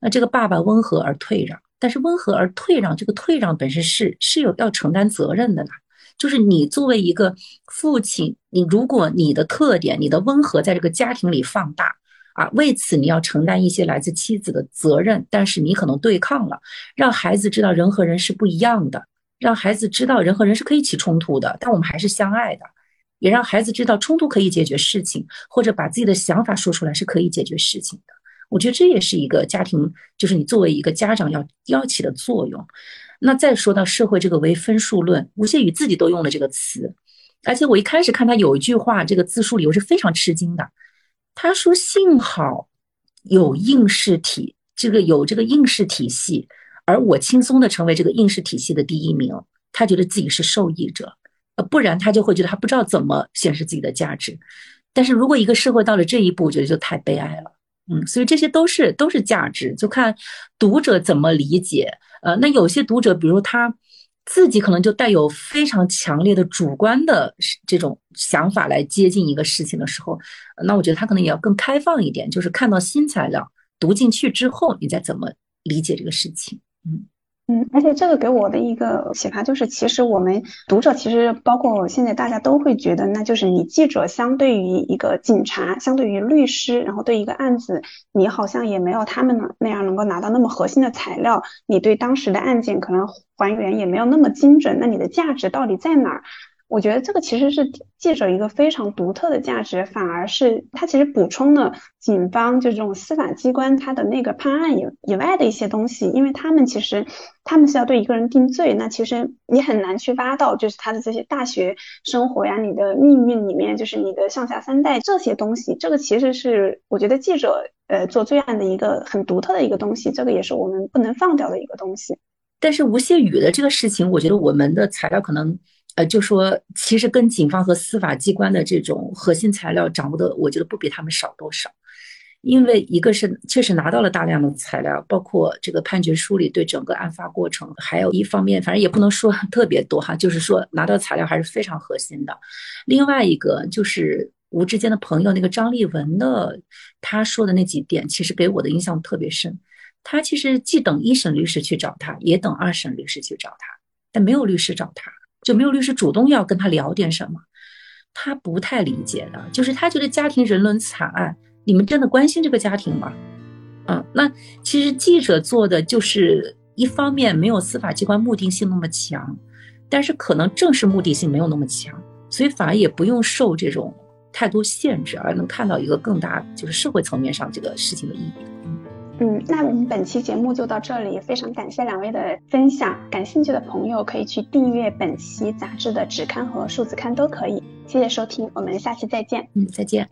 那这个爸爸温和而退让，但是温和而退让，这个退让本身是是有要承担责任的呢。就是你作为一个父亲，你如果你的特点、你的温和在这个家庭里放大啊，为此你要承担一些来自妻子的责任，但是你可能对抗了，让孩子知道人和人是不一样的，让孩子知道人和人是可以起冲突的，但我们还是相爱的。也让孩子知道冲突可以解决事情，或者把自己的想法说出来是可以解决事情的。我觉得这也是一个家庭，就是你作为一个家长要要起的作用。那再说到社会这个唯分数论，吴谢宇自己都用了这个词，而且我一开始看他有一句话，这个自述里我是非常吃惊的。他说：“幸好有应试体，这个有这个应试体系，而我轻松的成为这个应试体系的第一名。他觉得自己是受益者，呃，不然他就会觉得他不知道怎么显示自己的价值。但是如果一个社会到了这一步，我觉得就太悲哀了。”嗯，所以这些都是都是价值，就看读者怎么理解。呃，那有些读者，比如他自己可能就带有非常强烈的主观的这种想法来接近一个事情的时候，那我觉得他可能也要更开放一点，就是看到新材料读进去之后，你再怎么理解这个事情。嗯。嗯，而且这个给我的一个启发就是，其实我们读者，其实包括现在大家都会觉得，那就是你记者相对于一个警察，相对于律师，然后对一个案子，你好像也没有他们那样能够拿到那么核心的材料，你对当时的案件可能还原也没有那么精准，那你的价值到底在哪儿？我觉得这个其实是记者一个非常独特的价值，反而是它其实补充了警方就这种司法机关它的那个判案以以外的一些东西，因为他们其实他们是要对一个人定罪，那其实你很难去挖到就是他的这些大学生活呀、你的命运里面，就是你的上下三代这些东西，这个其实是我觉得记者呃做罪案的一个很独特的一个东西，这个也是我们不能放掉的一个东西。但是吴谢宇的这个事情，我觉得我们的材料可能。呃，就说其实跟警方和司法机关的这种核心材料掌握的，我觉得不比他们少多少。因为一个是确实拿到了大量的材料，包括这个判决书里对整个案发过程，还有一方面，反正也不能说 特别多哈，就是说拿到材料还是非常核心的。另外一个就是吴志坚的朋友那个张立文的，他说的那几点，其实给我的印象特别深。他其实既等一审律师去找他，也等二审律师去找他，但没有律师找他。就没有律师主动要跟他聊点什么，他不太理解的，就是他觉得家庭人伦惨案，你们真的关心这个家庭吗？嗯，那其实记者做的就是一方面没有司法机关目的性那么强，但是可能正式目的性没有那么强，所以反而也不用受这种太多限制，而能看到一个更大就是社会层面上这个事情的意义。嗯，那我们本期节目就到这里，非常感谢两位的分享。感兴趣的朋友可以去订阅本期杂志的纸刊和数字刊都可以。谢谢收听，我们下期再见。嗯，再见。